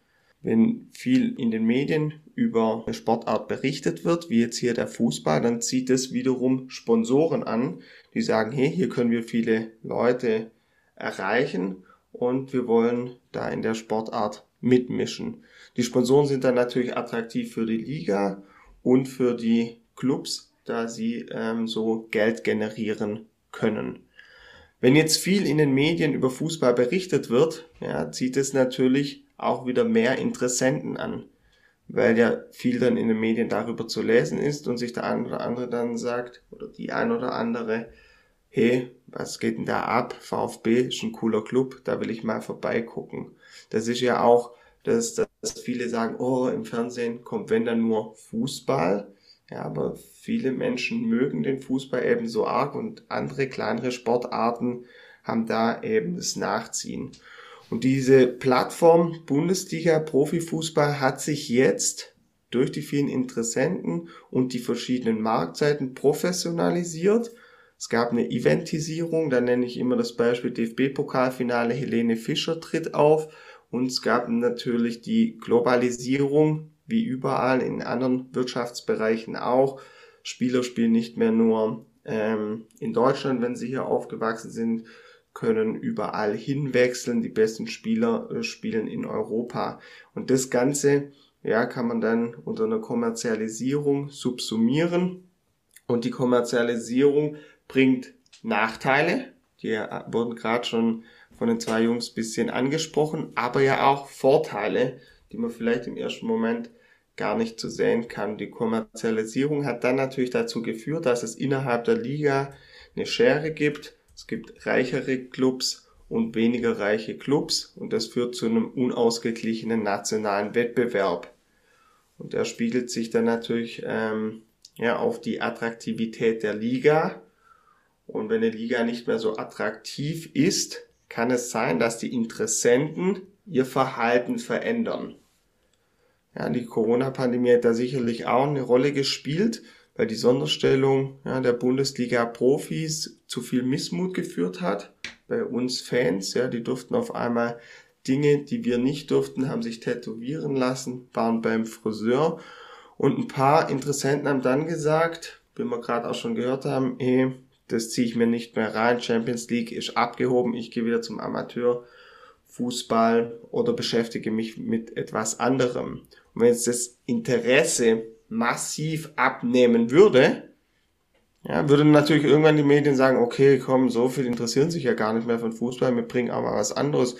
Wenn viel in den Medien über eine Sportart berichtet wird, wie jetzt hier der Fußball, dann zieht es wiederum Sponsoren an, die sagen, hey, hier können wir viele Leute erreichen und wir wollen da in der Sportart mitmischen. Die Sponsoren sind dann natürlich attraktiv für die Liga und für die Clubs, da sie ähm, so Geld generieren können. Wenn jetzt viel in den Medien über Fußball berichtet wird, ja, zieht es natürlich auch wieder mehr Interessenten an, weil ja viel dann in den Medien darüber zu lesen ist und sich der ein oder andere dann sagt, oder die ein oder andere, hey, was geht denn da ab? VfB ist ein cooler Club, da will ich mal vorbeigucken. Das ist ja auch, dass, dass viele sagen, oh, im Fernsehen kommt wenn dann nur Fußball. Ja, aber viele Menschen mögen den Fußball eben so arg und andere kleinere Sportarten haben da eben das Nachziehen. Und diese Plattform Bundesliga Profifußball hat sich jetzt durch die vielen Interessenten und die verschiedenen Marktseiten professionalisiert. Es gab eine Eventisierung, da nenne ich immer das Beispiel DFB-Pokalfinale, Helene Fischer tritt auf und es gab natürlich die Globalisierung, wie überall in anderen Wirtschaftsbereichen auch. Spieler spielen nicht mehr nur ähm, in Deutschland, wenn sie hier aufgewachsen sind, können überall hinwechseln. Die besten Spieler äh, spielen in Europa. Und das Ganze, ja, kann man dann unter einer Kommerzialisierung subsumieren. Und die Kommerzialisierung bringt Nachteile. Die äh, wurden gerade schon von den zwei Jungs bisschen angesprochen, aber ja auch Vorteile, die man vielleicht im ersten Moment gar nicht zu sehen kann. Die Kommerzialisierung hat dann natürlich dazu geführt, dass es innerhalb der Liga eine Schere gibt. Es gibt reichere Clubs und weniger reiche Clubs und das führt zu einem unausgeglichenen nationalen Wettbewerb. Und der spiegelt sich dann natürlich ähm, ja, auf die Attraktivität der Liga. Und wenn eine Liga nicht mehr so attraktiv ist, kann es sein, dass die Interessenten ihr Verhalten verändern. Ja, die Corona-Pandemie hat da sicherlich auch eine Rolle gespielt, weil die Sonderstellung ja, der Bundesliga-Profis zu viel Missmut geführt hat. Bei uns Fans, ja, die durften auf einmal Dinge, die wir nicht durften, haben sich tätowieren lassen, waren beim Friseur. Und ein paar Interessenten haben dann gesagt, wie wir gerade auch schon gehört haben, hey, das ziehe ich mir nicht mehr rein, Champions League ist abgehoben, ich gehe wieder zum Amateurfußball oder beschäftige mich mit etwas anderem. Wenn jetzt das Interesse massiv abnehmen würde, ja, würden natürlich irgendwann die Medien sagen, okay, komm, so viel interessieren sich ja gar nicht mehr von Fußball, wir bringen aber was anderes.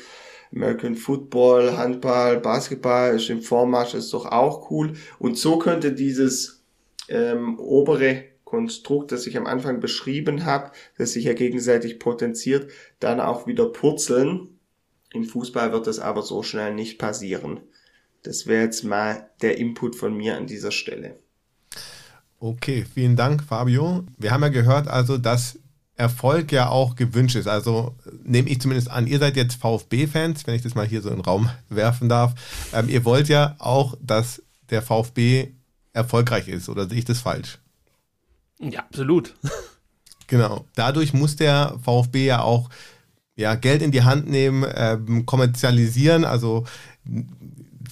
American Football, Handball, Basketball ist im Vormarsch, ist doch auch cool. Und so könnte dieses ähm, obere Konstrukt, das ich am Anfang beschrieben habe, das sich ja gegenseitig potenziert, dann auch wieder purzeln. Im Fußball wird das aber so schnell nicht passieren. Das wäre jetzt mal der Input von mir an dieser Stelle. Okay, vielen Dank, Fabio. Wir haben ja gehört, also, dass Erfolg ja auch gewünscht ist. Also nehme ich zumindest an, ihr seid jetzt VfB-Fans, wenn ich das mal hier so in den Raum werfen darf. Ähm, ihr wollt ja auch, dass der VfB erfolgreich ist, oder sehe ich das falsch? Ja, absolut. Genau. Dadurch muss der VfB ja auch ja, Geld in die Hand nehmen, ähm, kommerzialisieren, also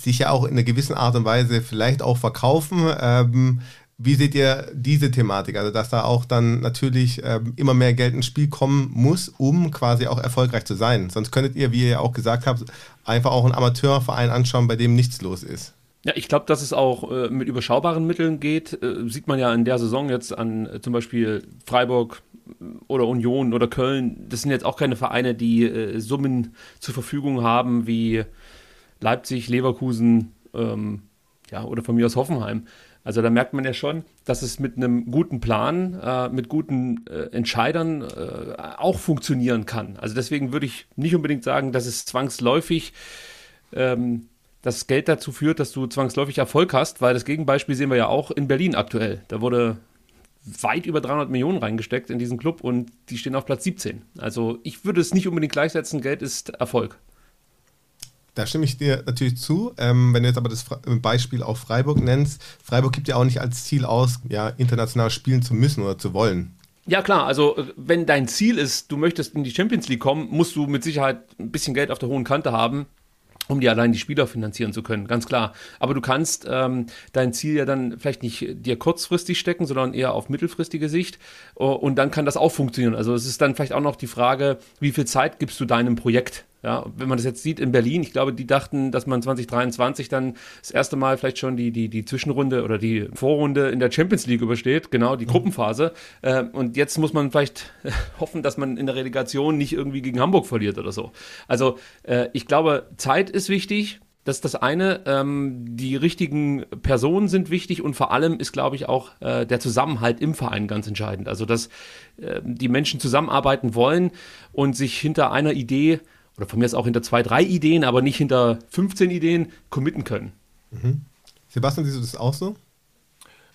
sich ja auch in einer gewissen Art und Weise vielleicht auch verkaufen. Ähm, wie seht ihr diese Thematik? Also, dass da auch dann natürlich ähm, immer mehr Geld ins Spiel kommen muss, um quasi auch erfolgreich zu sein. Sonst könntet ihr, wie ihr ja auch gesagt habt, einfach auch einen Amateurverein anschauen, bei dem nichts los ist. Ja, ich glaube, dass es auch äh, mit überschaubaren Mitteln geht. Äh, sieht man ja in der Saison jetzt an äh, zum Beispiel Freiburg oder Union oder Köln. Das sind jetzt auch keine Vereine, die äh, Summen zur Verfügung haben wie Leipzig, Leverkusen ähm, ja, oder von mir aus Hoffenheim. Also da merkt man ja schon, dass es mit einem guten Plan, äh, mit guten äh, Entscheidern äh, auch funktionieren kann. Also deswegen würde ich nicht unbedingt sagen, dass es zwangsläufig ähm, das Geld dazu führt, dass du zwangsläufig Erfolg hast, weil das Gegenbeispiel sehen wir ja auch in Berlin aktuell. Da wurde weit über 300 Millionen reingesteckt in diesen Club und die stehen auf Platz 17. Also ich würde es nicht unbedingt gleichsetzen, Geld ist Erfolg. Da stimme ich dir natürlich zu. Ähm, wenn du jetzt aber das Beispiel auf Freiburg nennst, Freiburg gibt ja auch nicht als Ziel aus, ja, international spielen zu müssen oder zu wollen. Ja klar, also äh, wenn dein Ziel ist, du möchtest in die Champions League kommen, musst du mit Sicherheit ein bisschen Geld auf der hohen Kante haben um dir allein die Spieler finanzieren zu können, ganz klar. Aber du kannst ähm, dein Ziel ja dann vielleicht nicht dir kurzfristig stecken, sondern eher auf mittelfristige Sicht. Und dann kann das auch funktionieren. Also es ist dann vielleicht auch noch die Frage, wie viel Zeit gibst du deinem Projekt? Ja, wenn man das jetzt sieht in Berlin, ich glaube, die dachten, dass man 2023 dann das erste Mal vielleicht schon die, die, die Zwischenrunde oder die Vorrunde in der Champions League übersteht, genau, die mhm. Gruppenphase. Äh, und jetzt muss man vielleicht hoffen, dass man in der Relegation nicht irgendwie gegen Hamburg verliert oder so. Also äh, ich glaube, Zeit ist wichtig. Das ist das eine. Ähm, die richtigen Personen sind wichtig und vor allem ist, glaube ich, auch äh, der Zusammenhalt im Verein ganz entscheidend. Also, dass äh, die Menschen zusammenarbeiten wollen und sich hinter einer Idee oder von mir ist auch hinter zwei, drei Ideen, aber nicht hinter 15 Ideen committen können. Mhm. Sebastian, siehst du das auch so?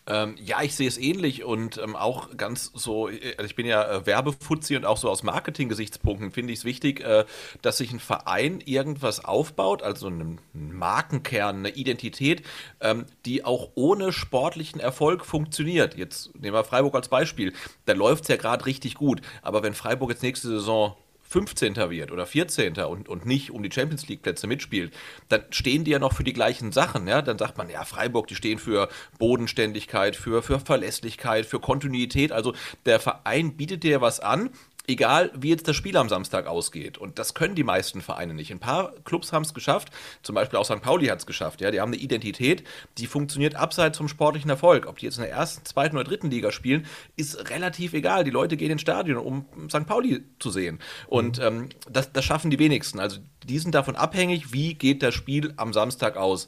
Ähm, ja, ich sehe es ähnlich und ähm, auch ganz so, äh, ich bin ja äh, Werbefuzzi und auch so aus Marketing-Gesichtspunkten finde ich es wichtig, äh, dass sich ein Verein irgendwas aufbaut, also einen Markenkern, eine Identität, ähm, die auch ohne sportlichen Erfolg funktioniert. Jetzt nehmen wir Freiburg als Beispiel. Da läuft es ja gerade richtig gut, aber wenn Freiburg jetzt nächste Saison 15. wird oder 14. und, und nicht um die Champions League Plätze mitspielt, dann stehen die ja noch für die gleichen Sachen. Ja? Dann sagt man, ja, Freiburg, die stehen für Bodenständigkeit, für, für Verlässlichkeit, für Kontinuität. Also der Verein bietet dir was an, egal wie jetzt das Spiel am Samstag ausgeht. Und das können die meisten Vereine nicht. Ein paar Clubs haben es geschafft, zum Beispiel auch St. Pauli hat es geschafft. Ja, die haben eine Identität, die funktioniert abseits vom sportlichen Erfolg. Ob die jetzt in der ersten, zweiten oder dritten Liga spielen, ist relativ egal. Die Leute gehen ins Stadion, um St. Pauli zu sehen. Und ähm, das, das schaffen die wenigsten. Also die sind davon abhängig, wie geht das Spiel am Samstag aus.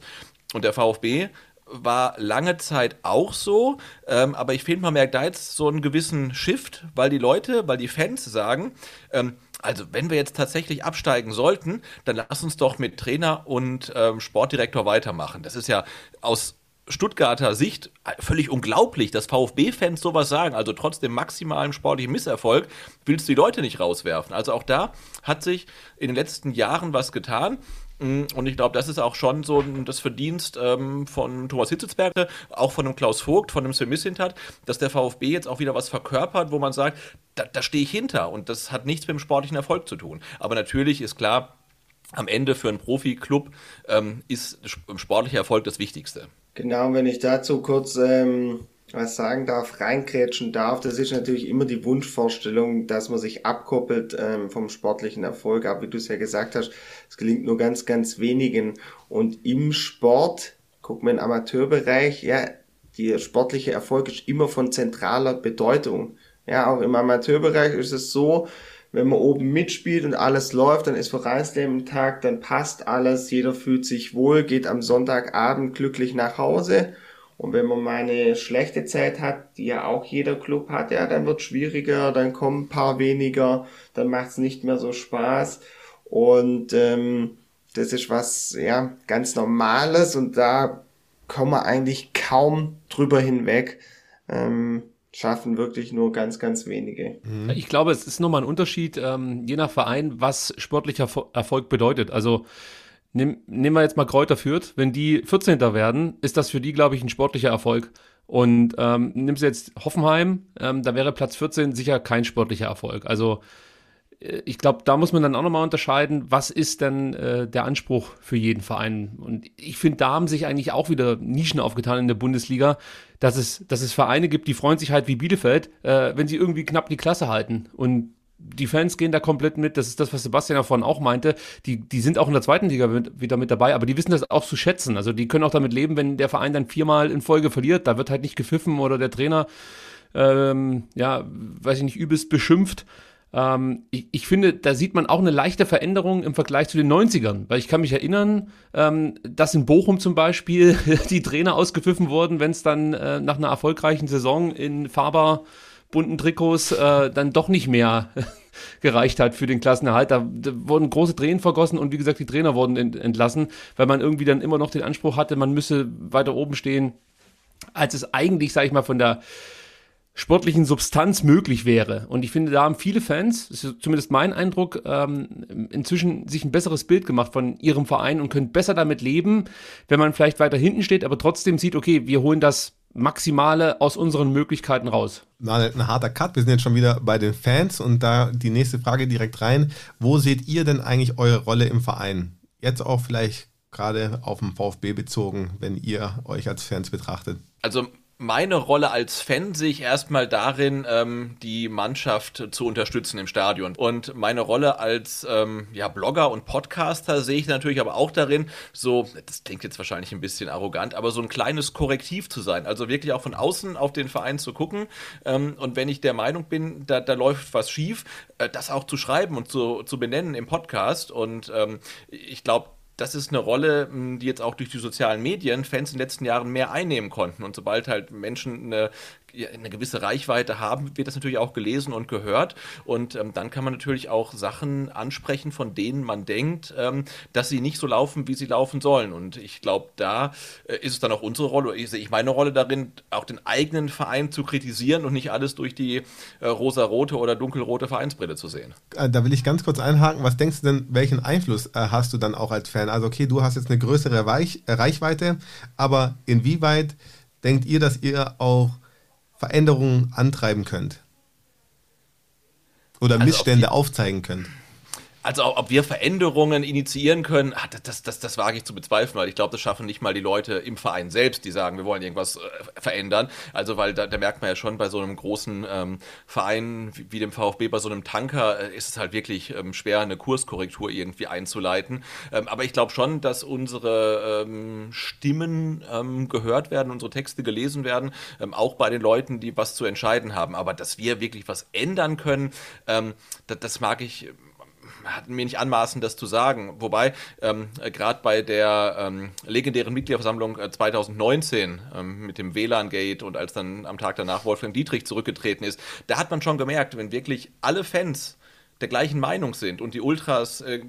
Und der VfB war lange Zeit auch so, ähm, aber ich finde, man merkt da jetzt so einen gewissen Shift, weil die Leute, weil die Fans sagen, ähm, also wenn wir jetzt tatsächlich absteigen sollten, dann lass uns doch mit Trainer und ähm, Sportdirektor weitermachen. Das ist ja aus Stuttgarter Sicht völlig unglaublich, dass VfB-Fans sowas sagen. Also trotz dem maximalen sportlichen Misserfolg willst du die Leute nicht rauswerfen. Also auch da hat sich in den letzten Jahren was getan. Mm, und ich glaube, das ist auch schon so das Verdienst ähm, von Thomas Hitzelsberger, auch von dem Klaus Vogt, von dem Sven Missintat, dass der VfB jetzt auch wieder was verkörpert, wo man sagt, da, da stehe ich hinter. Und das hat nichts mit dem sportlichen Erfolg zu tun. Aber natürlich ist klar, am Ende für einen Profiklub ähm, ist sportlicher Erfolg das Wichtigste. Genau, wenn ich dazu kurz ähm, was sagen darf, reinkrätschen darf, das ist natürlich immer die Wunschvorstellung, dass man sich abkoppelt ähm, vom sportlichen Erfolg. Aber wie du es ja gesagt hast, es gelingt nur ganz, ganz wenigen. Und im Sport, guck mal im Amateurbereich, ja, der sportliche Erfolg ist immer von zentraler Bedeutung. Ja, auch im Amateurbereich ist es so, wenn man oben mitspielt und alles läuft, dann ist Vereinsleben Tag, dann passt alles, jeder fühlt sich wohl, geht am Sonntagabend glücklich nach Hause und wenn man mal eine schlechte Zeit hat, die ja auch jeder Club hat, ja, dann wird schwieriger, dann kommen ein paar weniger, dann macht es nicht mehr so Spaß. Und ähm, das ist was ja ganz Normales und da kommen wir eigentlich kaum drüber hinweg. Ähm, schaffen wirklich nur ganz, ganz wenige. Ich glaube, es ist nochmal ein Unterschied, ähm, je nach Verein, was sportlicher Erfolg bedeutet. Also Nimm, nehmen wir jetzt mal Kräuter Fürth. Wenn die 14. werden, ist das für die, glaube ich, ein sportlicher Erfolg. Und ähm, nimmst jetzt Hoffenheim, ähm, da wäre Platz 14 sicher kein sportlicher Erfolg. Also äh, ich glaube, da muss man dann auch nochmal unterscheiden, was ist denn äh, der Anspruch für jeden Verein. Und ich finde, da haben sich eigentlich auch wieder Nischen aufgetan in der Bundesliga, dass es, dass es Vereine gibt, die freuen sich halt wie Bielefeld, äh, wenn sie irgendwie knapp die Klasse halten. Und die Fans gehen da komplett mit. Das ist das, was Sebastian davon auch meinte. Die, die sind auch in der zweiten Liga mit, wieder mit dabei, aber die wissen das auch zu schätzen. Also die können auch damit leben, wenn der Verein dann viermal in Folge verliert. Da wird halt nicht gepfiffen oder der Trainer, ähm, ja, weiß ich nicht, übelst beschimpft. Ähm, ich, ich, finde, da sieht man auch eine leichte Veränderung im Vergleich zu den 90ern. Weil ich kann mich erinnern, ähm, dass in Bochum zum Beispiel die Trainer ausgepfiffen wurden, wenn es dann äh, nach einer erfolgreichen Saison in Faber bunten Trikots äh, dann doch nicht mehr gereicht hat für den Klassenerhalt. Da, da, wurden große Tränen vergossen und wie gesagt, die Trainer wurden ent, entlassen, weil man irgendwie dann immer noch den Anspruch hatte, man müsse weiter oben stehen, als es eigentlich, sage ich mal, von der sportlichen Substanz möglich wäre. Und ich finde, da haben viele Fans, das ist zumindest mein Eindruck, ähm, inzwischen sich ein besseres Bild gemacht von ihrem Verein und können besser damit leben, wenn man vielleicht weiter hinten steht, aber trotzdem sieht, okay, wir holen das Maximale aus unseren Möglichkeiten raus. Mal ein harter Cut. Wir sind jetzt schon wieder bei den Fans und da die nächste Frage direkt rein. Wo seht ihr denn eigentlich eure Rolle im Verein? Jetzt auch vielleicht gerade auf den VfB bezogen, wenn ihr euch als Fans betrachtet. Also meine Rolle als Fan sehe ich erstmal darin, ähm, die Mannschaft zu unterstützen im Stadion. Und meine Rolle als ähm, ja, Blogger und Podcaster sehe ich natürlich aber auch darin, so, das klingt jetzt wahrscheinlich ein bisschen arrogant, aber so ein kleines Korrektiv zu sein. Also wirklich auch von außen auf den Verein zu gucken. Ähm, und wenn ich der Meinung bin, da, da läuft was schief, äh, das auch zu schreiben und zu, zu benennen im Podcast. Und ähm, ich glaube, das ist eine Rolle, die jetzt auch durch die sozialen Medien Fans in den letzten Jahren mehr einnehmen konnten. Und sobald halt Menschen eine eine gewisse Reichweite haben, wird das natürlich auch gelesen und gehört. Und ähm, dann kann man natürlich auch Sachen ansprechen, von denen man denkt, ähm, dass sie nicht so laufen, wie sie laufen sollen. Und ich glaube, da äh, ist es dann auch unsere Rolle, ich sehe ich meine Rolle darin, auch den eigenen Verein zu kritisieren und nicht alles durch die äh, rosa-rote oder dunkelrote Vereinsbrille zu sehen. Äh, da will ich ganz kurz einhaken. Was denkst du denn, welchen Einfluss äh, hast du dann auch als Fan? Also, okay, du hast jetzt eine größere Weich äh, Reichweite, aber inwieweit denkt ihr, dass ihr auch Veränderungen antreiben könnt? Oder also Missstände aufzeigen könnt? Also ob wir Veränderungen initiieren können, ah, das, das, das wage ich zu bezweifeln, weil ich glaube, das schaffen nicht mal die Leute im Verein selbst, die sagen, wir wollen irgendwas äh, verändern. Also weil da, da, merkt man ja schon bei so einem großen ähm, Verein wie, wie, dem VfB, bei so einem Tanker, äh, ist es halt wirklich ähm, schwer, eine Kurskorrektur irgendwie einzuleiten. Ähm, aber ich glaube schon, dass unsere ähm, Stimmen ähm, gehört werden, unsere Texte gelesen werden, ähm, auch bei den Leuten, die was zu entscheiden haben. Aber dass wir wirklich was ändern können, das, das mag ich hatten mir nicht anmaßen, das zu sagen. Wobei, ähm, gerade bei der ähm, legendären Mitgliederversammlung 2019 äh, ähm, mit dem WLAN-Gate und als dann am Tag danach Wolfgang Dietrich zurückgetreten ist, da hat man schon gemerkt, wenn wirklich alle Fans der gleichen Meinung sind und die Ultras äh,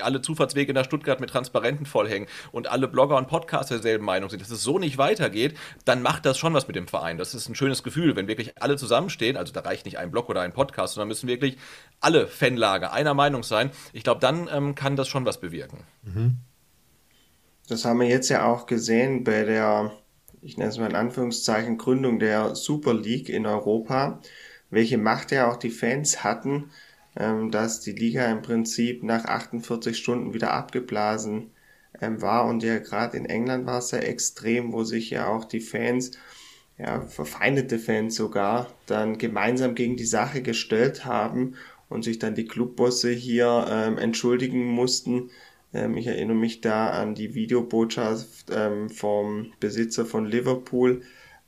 alle Zufahrtswege nach Stuttgart mit Transparenten vollhängen und alle Blogger und Podcaster derselben Meinung sind, dass es so nicht weitergeht, dann macht das schon was mit dem Verein. Das ist ein schönes Gefühl, wenn wirklich alle zusammenstehen. Also da reicht nicht ein Blog oder ein Podcast, sondern müssen wirklich alle Fanlager einer Meinung sein. Ich glaube, dann ähm, kann das schon was bewirken. Mhm. Das haben wir jetzt ja auch gesehen bei der, ich nenne es mal in Anführungszeichen, Gründung der Super League in Europa, welche Macht ja auch die Fans hatten dass die Liga im Prinzip nach 48 Stunden wieder abgeblasen ähm, war. Und ja, gerade in England war es ja extrem, wo sich ja auch die Fans, ja, verfeindete Fans sogar, dann gemeinsam gegen die Sache gestellt haben und sich dann die Clubbosse hier ähm, entschuldigen mussten. Ähm, ich erinnere mich da an die Videobotschaft ähm, vom Besitzer von Liverpool.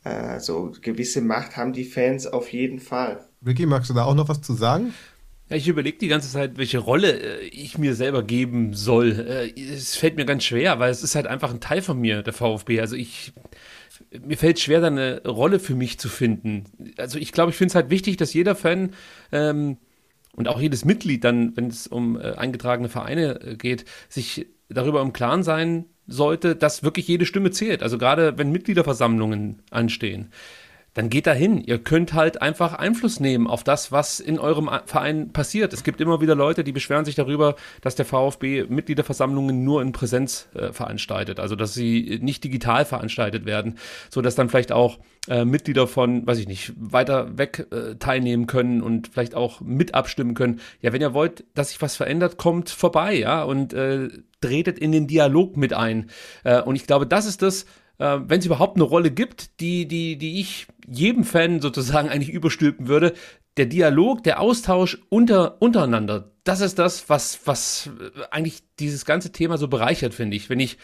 Äh, also gewisse Macht haben die Fans auf jeden Fall. Vicky, magst du da auch noch was zu sagen? Ja, ich überlege die ganze Zeit, welche Rolle äh, ich mir selber geben soll. Äh, es fällt mir ganz schwer, weil es ist halt einfach ein Teil von mir, der VfB. Also ich, mir fällt schwer, da eine Rolle für mich zu finden. Also ich glaube, ich finde es halt wichtig, dass jeder Fan ähm, und auch jedes Mitglied dann, wenn es um äh, eingetragene Vereine äh, geht, sich darüber im Klaren sein sollte, dass wirklich jede Stimme zählt. Also gerade wenn Mitgliederversammlungen anstehen dann geht dahin. Ihr könnt halt einfach Einfluss nehmen auf das, was in eurem Verein passiert. Es gibt immer wieder Leute, die beschweren sich darüber, dass der VfB Mitgliederversammlungen nur in Präsenz äh, veranstaltet, also dass sie nicht digital veranstaltet werden, so dass dann vielleicht auch äh, Mitglieder von, weiß ich nicht, weiter weg äh, teilnehmen können und vielleicht auch mit abstimmen können. Ja, wenn ihr wollt, dass sich was verändert, kommt vorbei, ja, und äh, tretet in den Dialog mit ein. Äh, und ich glaube, das ist das, äh, wenn es überhaupt eine Rolle gibt, die, die, die ich jedem Fan sozusagen eigentlich überstülpen würde, der Dialog, der Austausch unter, untereinander, das ist das, was, was eigentlich dieses ganze Thema so bereichert, finde ich. Wenn ich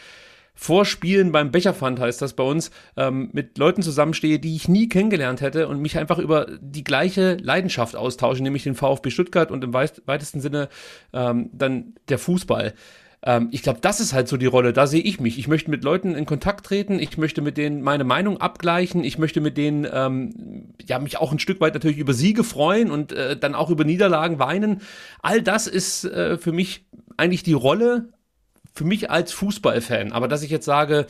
vor Spielen beim Becherpfand heißt das bei uns, ähm, mit Leuten zusammenstehe, die ich nie kennengelernt hätte und mich einfach über die gleiche Leidenschaft austausche, nämlich den VfB Stuttgart und im weitesten Sinne ähm, dann der Fußball. Ähm, ich glaube, das ist halt so die Rolle, da sehe ich mich. Ich möchte mit Leuten in Kontakt treten, ich möchte mit denen meine Meinung abgleichen, ich möchte mit denen ähm, ja mich auch ein Stück weit natürlich über Siege freuen und äh, dann auch über Niederlagen weinen. All das ist äh, für mich eigentlich die Rolle, für mich als Fußballfan. Aber dass ich jetzt sage,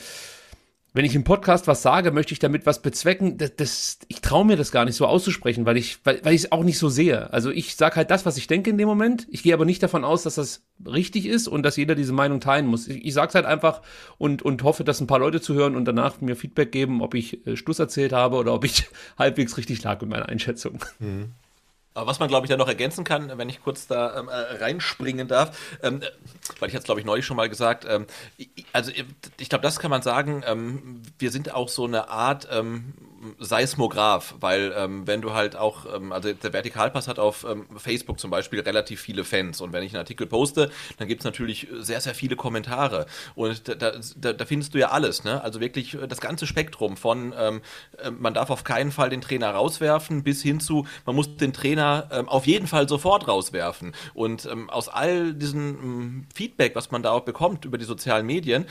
wenn ich im Podcast was sage, möchte ich damit was bezwecken. Das, das, ich traue mir das gar nicht so auszusprechen, weil ich, weil, weil es auch nicht so sehe. Also ich sage halt das, was ich denke in dem Moment. Ich gehe aber nicht davon aus, dass das richtig ist und dass jeder diese Meinung teilen muss. Ich, ich sage es halt einfach und, und hoffe, dass ein paar Leute zuhören und danach mir Feedback geben, ob ich äh, Schluss erzählt habe oder ob ich halbwegs richtig lag mit meiner Einschätzung. Mhm. Aber was man, glaube ich, da noch ergänzen kann, wenn ich kurz da ähm, äh, reinspringen darf, ähm, weil ich jetzt, glaube ich, neulich schon mal gesagt, ähm, also ich glaube, das kann man sagen, ähm, wir sind auch so eine Art ähm, Seismograph, weil ähm, wenn du halt auch, ähm, also der Vertikalpass hat auf ähm, Facebook zum Beispiel relativ viele Fans. Und wenn ich einen Artikel poste, dann gibt es natürlich sehr, sehr viele Kommentare. Und da, da, da, findest du ja alles, ne? also wirklich das ganze Spektrum von ähm, äh, man darf auf keinen Fall den Trainer rauswerfen bis hin zu man muss den Trainer ähm, auf jeden Fall sofort rauswerfen. Und ähm, aus all diesem Feedback, was man da auch bekommt über die sozialen Medien,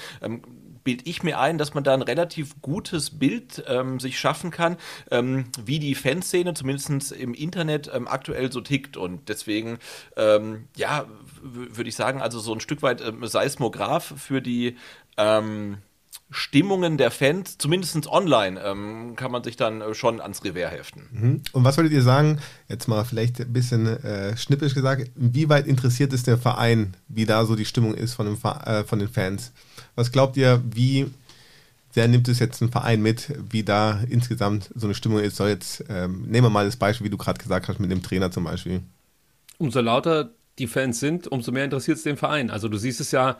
bilde ich mir ein, dass man da ein relativ gutes Bild ähm, sich schaffen kann, ähm, wie die Fanszene zumindest im Internet ähm, aktuell so tickt. Und deswegen, ähm, ja, würde ich sagen, also so ein Stück weit ähm, Seismograph für die ähm, Stimmungen der Fans, zumindest online, ähm, kann man sich dann äh, schon ans Revers heften. Mhm. Und was würdet ihr sagen, jetzt mal vielleicht ein bisschen äh, schnippisch gesagt, wie weit interessiert es der Verein, wie da so die Stimmung ist von, dem, äh, von den Fans? Was glaubt ihr, wie sehr nimmt es jetzt ein Verein mit, wie da insgesamt so eine Stimmung ist? Soll jetzt, ähm, nehmen wir mal das Beispiel, wie du gerade gesagt hast, mit dem Trainer zum Beispiel. Umso lauter die Fans sind, umso mehr interessiert es den Verein. Also du siehst es ja,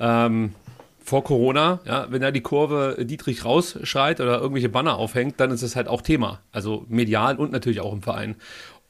ähm, vor Corona, ja, wenn da die Kurve Dietrich rausschreit oder irgendwelche Banner aufhängt, dann ist es halt auch Thema. Also medial und natürlich auch im Verein.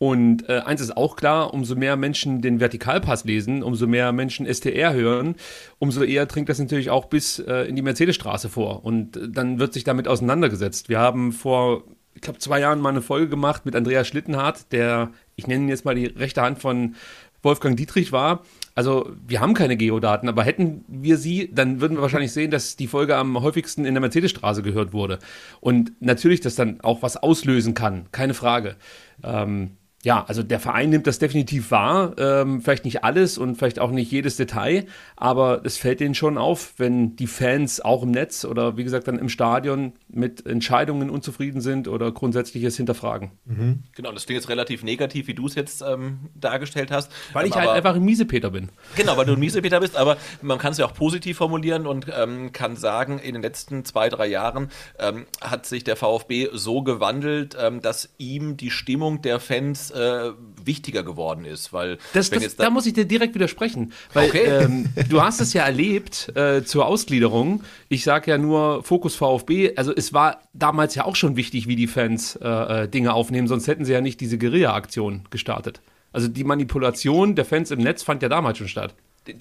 Und äh, eins ist auch klar, umso mehr Menschen den Vertikalpass lesen, umso mehr Menschen STR hören, umso eher dringt das natürlich auch bis äh, in die Mercedesstraße vor. Und äh, dann wird sich damit auseinandergesetzt. Wir haben vor, ich glaube, zwei Jahren mal eine Folge gemacht mit Andreas Schlittenhardt, der, ich nenne ihn jetzt mal die rechte Hand von Wolfgang Dietrich war. Also wir haben keine Geodaten, aber hätten wir sie, dann würden wir wahrscheinlich sehen, dass die Folge am häufigsten in der Mercedesstraße gehört wurde. Und natürlich das dann auch was auslösen kann, keine Frage. Ähm, ja, also der Verein nimmt das definitiv wahr. Ähm, vielleicht nicht alles und vielleicht auch nicht jedes Detail, aber es fällt denen schon auf, wenn die Fans auch im Netz oder wie gesagt dann im Stadion mit Entscheidungen unzufrieden sind oder grundsätzliches hinterfragen. Mhm. Genau, das klingt jetzt relativ negativ, wie du es jetzt ähm, dargestellt hast. Weil ich ähm, halt einfach ein Miesepeter bin. Genau, weil du ein Miesepeter bist, aber man kann es ja auch positiv formulieren und ähm, kann sagen, in den letzten zwei, drei Jahren ähm, hat sich der VfB so gewandelt, ähm, dass ihm die Stimmung der Fans äh, wichtiger geworden ist, weil das, das, da, da, muss ich dir direkt widersprechen, weil okay. ähm, du hast es ja erlebt äh, zur Ausgliederung. Ich sage ja nur Fokus VfB. Also es war damals ja auch schon wichtig, wie die Fans äh, äh, Dinge aufnehmen, sonst hätten sie ja nicht diese Guerilla-Aktion gestartet. Also die Manipulation der Fans im Netz fand ja damals schon statt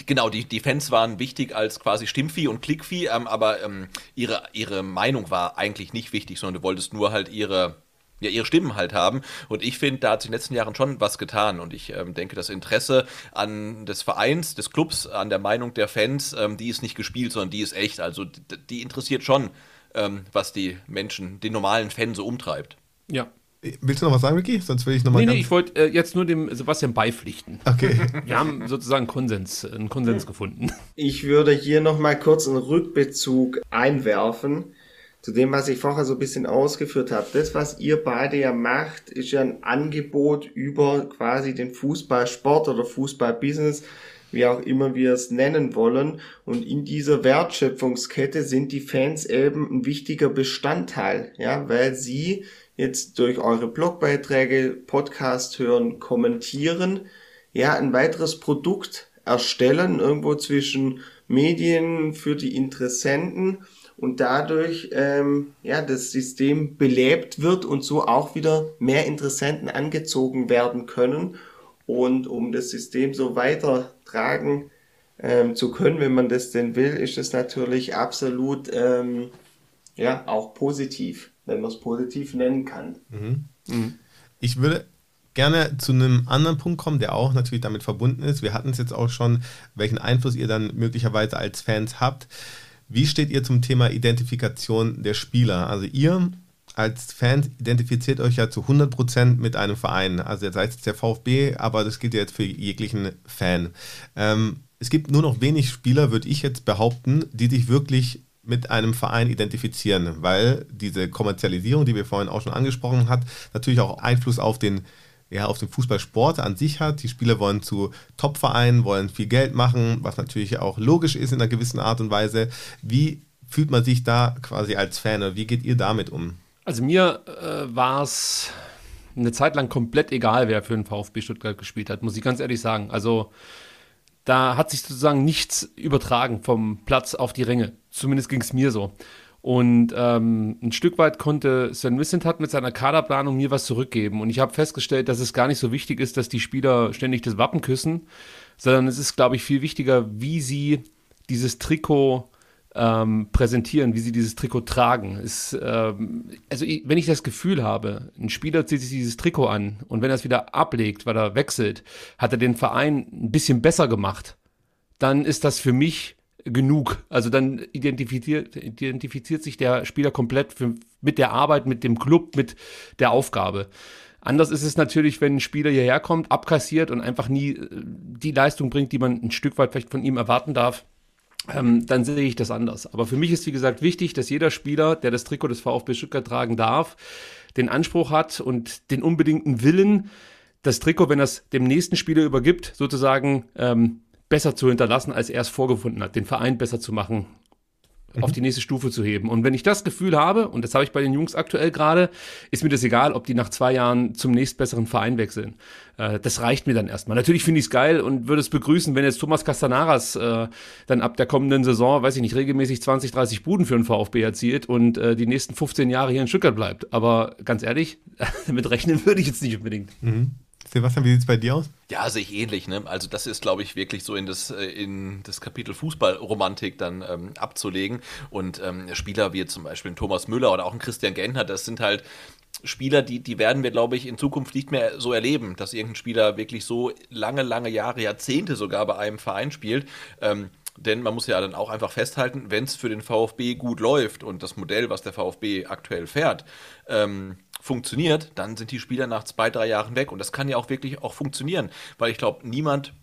genau, die, die Fans waren wichtig als quasi Stimmvieh und Klickvieh, ähm, aber ähm, ihre, ihre Meinung war eigentlich nicht wichtig, sondern du wolltest nur halt ihre, ja, ihre Stimmen halt haben. Und ich finde, da hat sich in den letzten Jahren schon was getan. Und ich ähm, denke, das Interesse an des Vereins, des Clubs, an der Meinung der Fans, ähm, die ist nicht gespielt, sondern die ist echt. Also die, die interessiert schon, ähm, was die Menschen, den normalen Fan so umtreibt. Ja. Willst du noch was sagen, Ricky? Sonst will ich nochmal. Nee, nee, ich wollte äh, jetzt nur dem Sebastian beipflichten. Okay. Wir haben sozusagen Konsens, einen Konsens gefunden. Ich würde hier nochmal kurz einen Rückbezug einwerfen zu dem, was ich vorher so ein bisschen ausgeführt habe. Das, was ihr beide ja macht, ist ja ein Angebot über quasi den Fußballsport oder Fußballbusiness, wie auch immer wir es nennen wollen. Und in dieser Wertschöpfungskette sind die Fans eben ein wichtiger Bestandteil, ja, weil sie jetzt durch eure Blogbeiträge, Podcast hören, kommentieren, ja, ein weiteres Produkt erstellen, irgendwo zwischen Medien für die Interessenten und dadurch ähm, ja das System belebt wird und so auch wieder mehr Interessenten angezogen werden können und um das System so weitertragen ähm, zu können, wenn man das denn will, ist es natürlich absolut ähm, ja auch positiv, wenn man es positiv nennen kann. Mhm. Mhm. Ich würde gerne zu einem anderen Punkt kommen, der auch natürlich damit verbunden ist. Wir hatten es jetzt auch schon, welchen Einfluss ihr dann möglicherweise als Fans habt. Wie steht ihr zum Thema Identifikation der Spieler? Also ihr als Fans identifiziert euch ja zu 100% mit einem Verein. Also jetzt heißt es der VfB, aber das gilt ja jetzt für jeglichen Fan. Ähm, es gibt nur noch wenig Spieler, würde ich jetzt behaupten, die sich wirklich mit einem Verein identifizieren, weil diese Kommerzialisierung, die wir vorhin auch schon angesprochen haben, natürlich auch Einfluss auf den ja, auf den Fußballsport an sich hat. Die Spieler wollen zu Top-Vereinen, wollen viel Geld machen, was natürlich auch logisch ist in einer gewissen Art und Weise. Wie fühlt man sich da quasi als Fan wie geht ihr damit um? Also mir äh, war es eine Zeit lang komplett egal, wer für den VfB Stuttgart gespielt hat, muss ich ganz ehrlich sagen. Also da hat sich sozusagen nichts übertragen vom Platz auf die Ränge. Zumindest ging es mir so. Und ähm, ein Stück weit konnte Sven Missentat mit seiner Kaderplanung mir was zurückgeben. Und ich habe festgestellt, dass es gar nicht so wichtig ist, dass die Spieler ständig das Wappen küssen, sondern es ist, glaube ich, viel wichtiger, wie sie dieses Trikot ähm, präsentieren, wie sie dieses Trikot tragen. Ist, ähm, also ich, wenn ich das Gefühl habe, ein Spieler zieht sich dieses Trikot an und wenn er es wieder ablegt, weil er wechselt, hat er den Verein ein bisschen besser gemacht, dann ist das für mich genug. Also dann identifiziert, identifiziert sich der Spieler komplett für, mit der Arbeit, mit dem Club, mit der Aufgabe. Anders ist es natürlich, wenn ein Spieler hierher kommt, abkassiert und einfach nie äh, die Leistung bringt, die man ein Stück weit vielleicht von ihm erwarten darf. Ähm, dann sehe ich das anders. Aber für mich ist, wie gesagt, wichtig, dass jeder Spieler, der das Trikot des VfB Stuttgart tragen darf, den Anspruch hat und den unbedingten Willen, das Trikot, wenn er es dem nächsten Spieler übergibt, sozusagen ähm, besser zu hinterlassen, als er es vorgefunden hat, den Verein besser zu machen, mhm. auf die nächste Stufe zu heben. Und wenn ich das Gefühl habe, und das habe ich bei den Jungs aktuell gerade, ist mir das egal, ob die nach zwei Jahren zum nächstbesseren Verein wechseln. Äh, das reicht mir dann erstmal. Natürlich finde ich es geil und würde es begrüßen, wenn jetzt Thomas Castanaras äh, dann ab der kommenden Saison, weiß ich nicht, regelmäßig 20, 30 Buden für den VfB erzielt und äh, die nächsten 15 Jahre hier in Stuttgart bleibt. Aber ganz ehrlich, damit rechnen würde ich jetzt nicht unbedingt. Mhm. Sebastian, wie sieht es bei dir aus? Ja, sehe ich ähnlich. Ne? Also das ist, glaube ich, wirklich so in das, äh, in das Kapitel Fußballromantik dann ähm, abzulegen. Und ähm, Spieler wie zum Beispiel Thomas Müller oder auch ein Christian Gentner, das sind halt Spieler, die, die werden wir, glaube ich, in Zukunft nicht mehr so erleben, dass irgendein Spieler wirklich so lange, lange Jahre, Jahrzehnte sogar bei einem Verein spielt. Ähm, denn man muss ja dann auch einfach festhalten, wenn es für den VfB gut läuft und das Modell, was der VfB aktuell fährt, ähm, funktioniert, dann sind die Spieler nach zwei, drei Jahren weg. Und das kann ja auch wirklich auch funktionieren, weil ich glaube, niemand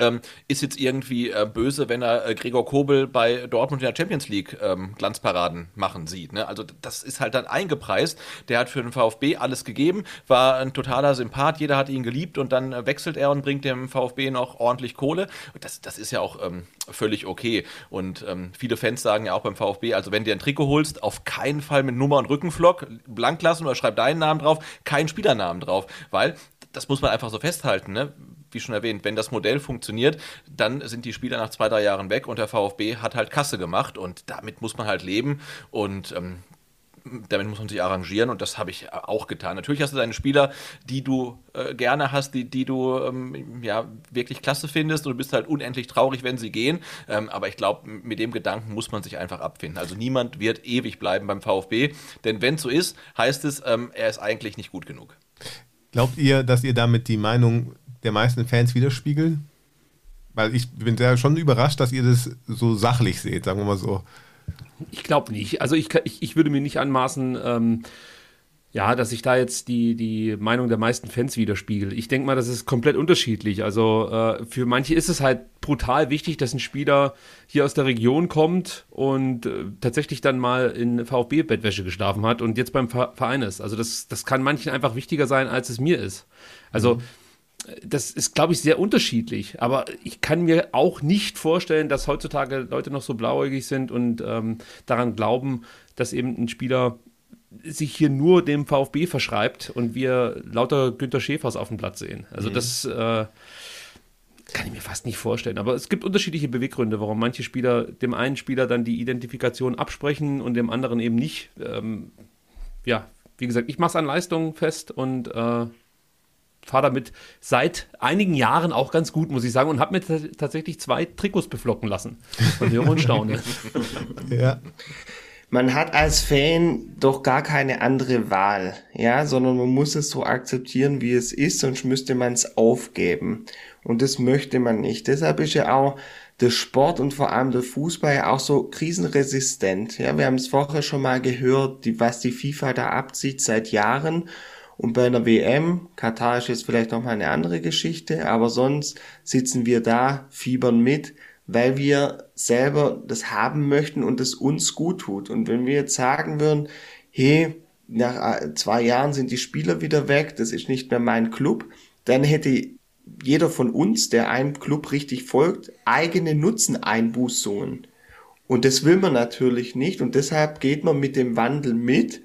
ähm, ist jetzt irgendwie äh, böse, wenn er äh, Gregor Kobel bei Dortmund in der Champions League ähm, Glanzparaden machen sieht. Ne? Also das ist halt dann eingepreist. Der hat für den VfB alles gegeben, war ein totaler Sympath, jeder hat ihn geliebt und dann äh, wechselt er und bringt dem VfB noch ordentlich Kohle. Das, das ist ja auch ähm, völlig okay. Und ähm, viele Fans sagen ja auch beim VfB, also wenn du ein Trikot holst, auf keinen Fall mit Nummer und Rückenflock blank lassen oder schreib deinen Namen drauf, keinen Spielernamen drauf, weil das muss man einfach so festhalten. Ne? Wie schon erwähnt, wenn das Modell funktioniert, dann sind die Spieler nach zwei, drei Jahren weg und der VfB hat halt Kasse gemacht und damit muss man halt leben und ähm, damit muss man sich arrangieren und das habe ich auch getan. Natürlich hast du deine Spieler, die du äh, gerne hast, die, die du ähm, ja wirklich klasse findest und du bist halt unendlich traurig, wenn sie gehen. Ähm, aber ich glaube, mit dem Gedanken muss man sich einfach abfinden. Also niemand wird ewig bleiben beim VfB, denn wenn es so ist, heißt es, ähm, er ist eigentlich nicht gut genug. Glaubt ihr, dass ihr damit die Meinung der meisten Fans widerspiegeln? Weil ich bin ja schon überrascht, dass ihr das so sachlich seht, sagen wir mal so. Ich glaube nicht. Also ich, ich, ich würde mir nicht anmaßen, ähm, ja, dass ich da jetzt die, die Meinung der meisten Fans widerspiegel. Ich denke mal, das ist komplett unterschiedlich. Also äh, für manche ist es halt brutal wichtig, dass ein Spieler hier aus der Region kommt und äh, tatsächlich dann mal in VfB-Bettwäsche geschlafen hat und jetzt beim Verein ist. Also das, das kann manchen einfach wichtiger sein, als es mir ist. Also mhm das ist, glaube ich, sehr unterschiedlich. Aber ich kann mir auch nicht vorstellen, dass heutzutage Leute noch so blauäugig sind und ähm, daran glauben, dass eben ein Spieler sich hier nur dem VfB verschreibt und wir lauter Günter Schäfers auf dem Platz sehen. Also mhm. das äh, kann ich mir fast nicht vorstellen. Aber es gibt unterschiedliche Beweggründe, warum manche Spieler dem einen Spieler dann die Identifikation absprechen und dem anderen eben nicht. Ähm, ja, wie gesagt, ich mache es an Leistung fest und äh, fahre damit seit einigen Jahren auch ganz gut, muss ich sagen, und habe mir tatsächlich zwei Trikots beflocken lassen. Von höre und staune. ja. Man hat als Fan doch gar keine andere Wahl, ja, sondern man muss es so akzeptieren, wie es ist, sonst müsste man es aufgeben. Und das möchte man nicht. Deshalb ist ja auch der Sport und vor allem der Fußball ja auch so krisenresistent. Ja, wir haben es vorher schon mal gehört, die, was die FIFA da abzieht seit Jahren. Und bei einer WM, Katar ist jetzt vielleicht nochmal eine andere Geschichte, aber sonst sitzen wir da, fiebern mit, weil wir selber das haben möchten und es uns gut tut. Und wenn wir jetzt sagen würden, hey, nach äh, zwei Jahren sind die Spieler wieder weg, das ist nicht mehr mein Club, dann hätte jeder von uns, der einem Club richtig folgt, eigene Nutzeneinbußungen. Und das will man natürlich nicht und deshalb geht man mit dem Wandel mit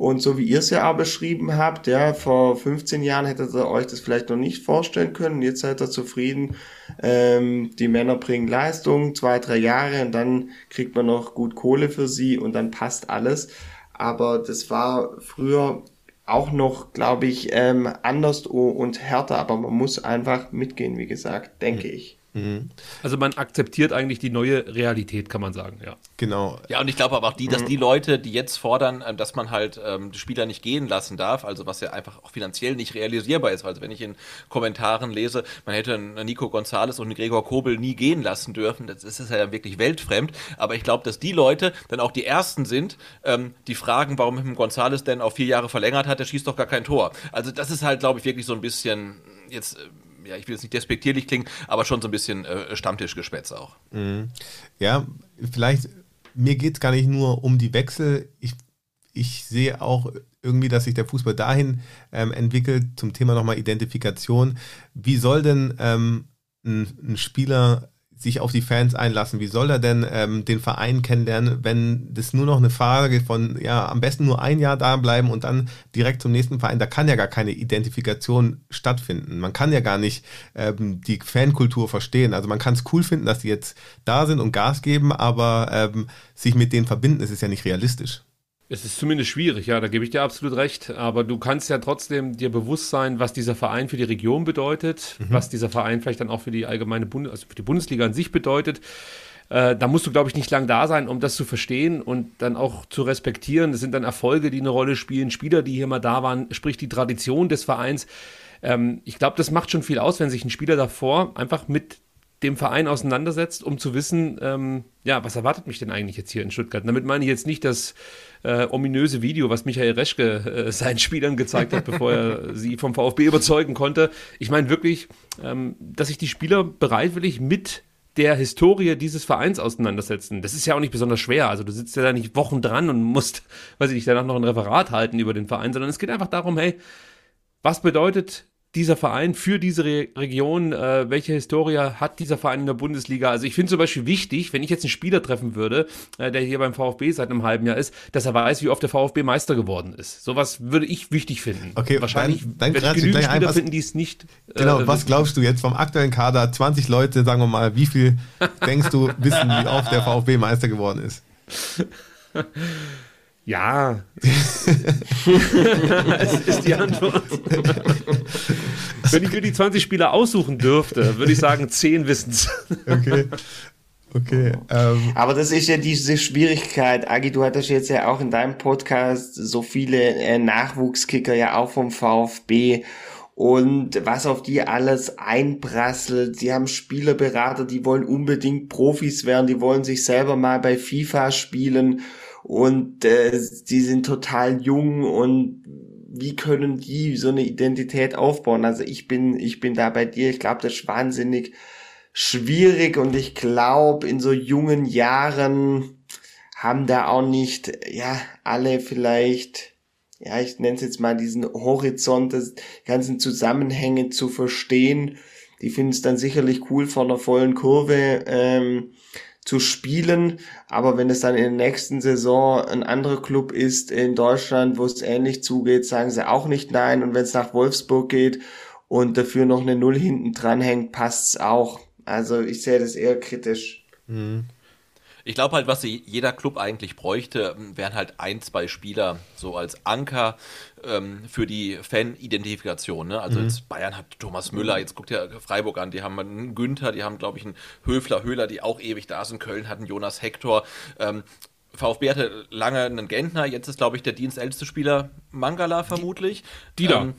und so wie ihr es ja auch beschrieben habt, ja, vor 15 Jahren hättet ihr euch das vielleicht noch nicht vorstellen können. Jetzt seid ihr zufrieden. Ähm, die Männer bringen Leistung, zwei, drei Jahre und dann kriegt man noch gut Kohle für sie und dann passt alles. Aber das war früher auch noch, glaube ich, ähm, anders und härter. Aber man muss einfach mitgehen, wie gesagt, denke mhm. Also man akzeptiert eigentlich die neue Realität, kann man sagen, ja. Genau. Ja, und ich glaube aber auch die, dass die Leute, die jetzt fordern, äh, dass man halt ähm, die Spieler nicht gehen lassen darf, also was ja einfach auch finanziell nicht realisierbar ist. Also wenn ich in Kommentaren lese, man hätte einen Nico González und einen Gregor Kobel nie gehen lassen dürfen, das ist ja wirklich weltfremd. Aber ich glaube, dass die Leute dann auch die Ersten sind, ähm, die fragen, warum mit dem González denn auf vier Jahre verlängert hat, der schießt doch gar kein Tor. Also das ist halt, glaube ich, wirklich so ein bisschen jetzt äh, ja, ich will jetzt nicht despektierlich klingen, aber schon so ein bisschen äh, Stammtischgespätz auch. Ja, vielleicht, mir geht es gar nicht nur um die Wechsel. Ich, ich sehe auch irgendwie, dass sich der Fußball dahin ähm, entwickelt, zum Thema nochmal Identifikation. Wie soll denn ähm, ein, ein Spieler sich auf die Fans einlassen? Wie soll er denn ähm, den Verein kennenlernen, wenn das nur noch eine Frage von, ja, am besten nur ein Jahr da bleiben und dann direkt zum nächsten Verein? Da kann ja gar keine Identifikation stattfinden. Man kann ja gar nicht ähm, die Fankultur verstehen. Also man kann es cool finden, dass die jetzt da sind und Gas geben, aber ähm, sich mit denen verbinden, das ist ja nicht realistisch. Es ist zumindest schwierig, ja, da gebe ich dir absolut recht. Aber du kannst ja trotzdem dir bewusst sein, was dieser Verein für die Region bedeutet, was dieser Verein vielleicht dann auch für die allgemeine Bund also für die Bundesliga an sich bedeutet. Äh, da musst du, glaube ich, nicht lang da sein, um das zu verstehen und dann auch zu respektieren. Das sind dann Erfolge, die eine Rolle spielen, Spieler, die hier mal da waren, sprich die Tradition des Vereins. Ähm, ich glaube, das macht schon viel aus, wenn sich ein Spieler davor einfach mit dem Verein auseinandersetzt, um zu wissen, ähm, ja, was erwartet mich denn eigentlich jetzt hier in Stuttgart? Damit meine ich jetzt nicht das äh, ominöse Video, was Michael Reschke äh, seinen Spielern gezeigt hat, bevor er sie vom VfB überzeugen konnte. Ich meine wirklich, ähm, dass sich die Spieler bereitwillig mit der Historie dieses Vereins auseinandersetzen. Das ist ja auch nicht besonders schwer. Also du sitzt ja da nicht Wochen dran und musst, weiß ich nicht, danach noch ein Referat halten über den Verein, sondern es geht einfach darum, hey, was bedeutet dieser Verein für diese Re Region, äh, welche Historie hat dieser Verein in der Bundesliga? Also ich finde zum Beispiel wichtig, wenn ich jetzt einen Spieler treffen würde, äh, der hier beim VfB seit einem halben Jahr ist, dass er weiß, wie oft der VfB Meister geworden ist. Sowas würde ich wichtig finden. Okay, wahrscheinlich dann- dann genügend gleich ein, Spieler was- finden, die es nicht. Genau, äh, was glaubst du jetzt vom aktuellen Kader? 20 Leute, sagen wir mal, wie viel denkst du, wissen, wie oft der VfB Meister geworden ist? Ja. es ist die Antwort. Wenn ich mir die 20 Spieler aussuchen dürfte, würde ich sagen, 10 wissen's. Okay. Okay. Ähm, Aber das ist ja diese Schwierigkeit. Agi, du hattest jetzt ja auch in deinem Podcast so viele äh, Nachwuchskicker ja auch vom VfB und was auf die alles einprasselt. Sie haben Spielerberater, die wollen unbedingt Profis werden, die wollen sich selber mal bei FIFA spielen und äh, die sind total jung und wie können die so eine Identität aufbauen? Also ich bin, ich bin da bei dir. Ich glaube, das ist wahnsinnig schwierig und ich glaube, in so jungen Jahren haben da auch nicht, ja, alle vielleicht, ja, ich nenne es jetzt mal diesen Horizont, des ganzen Zusammenhänge zu verstehen. Die finden es dann sicherlich cool, vor einer vollen Kurve ähm, zu spielen. Aber wenn es dann in der nächsten Saison ein anderer Club ist in Deutschland, wo es ähnlich zugeht, sagen sie auch nicht nein. Und wenn es nach Wolfsburg geht und dafür noch eine Null hinten dran hängt, passt's auch. Also ich sehe das eher kritisch. Ich glaube halt, was jeder Club eigentlich bräuchte, ähm, wären halt ein, zwei Spieler so als Anker ähm, für die Fan-Identifikation. Ne? Also jetzt Bayern hat Thomas Müller, jetzt guckt ja Freiburg an, die haben einen Günther, die haben, glaube ich, einen Höfler, Höhler, die auch ewig da sind. Köln hat einen Jonas Hector. Ähm, VfB hatte lange einen Gentner, jetzt ist, glaube ich, der dienstälteste Spieler Mangala vermutlich. Die da. Ähm,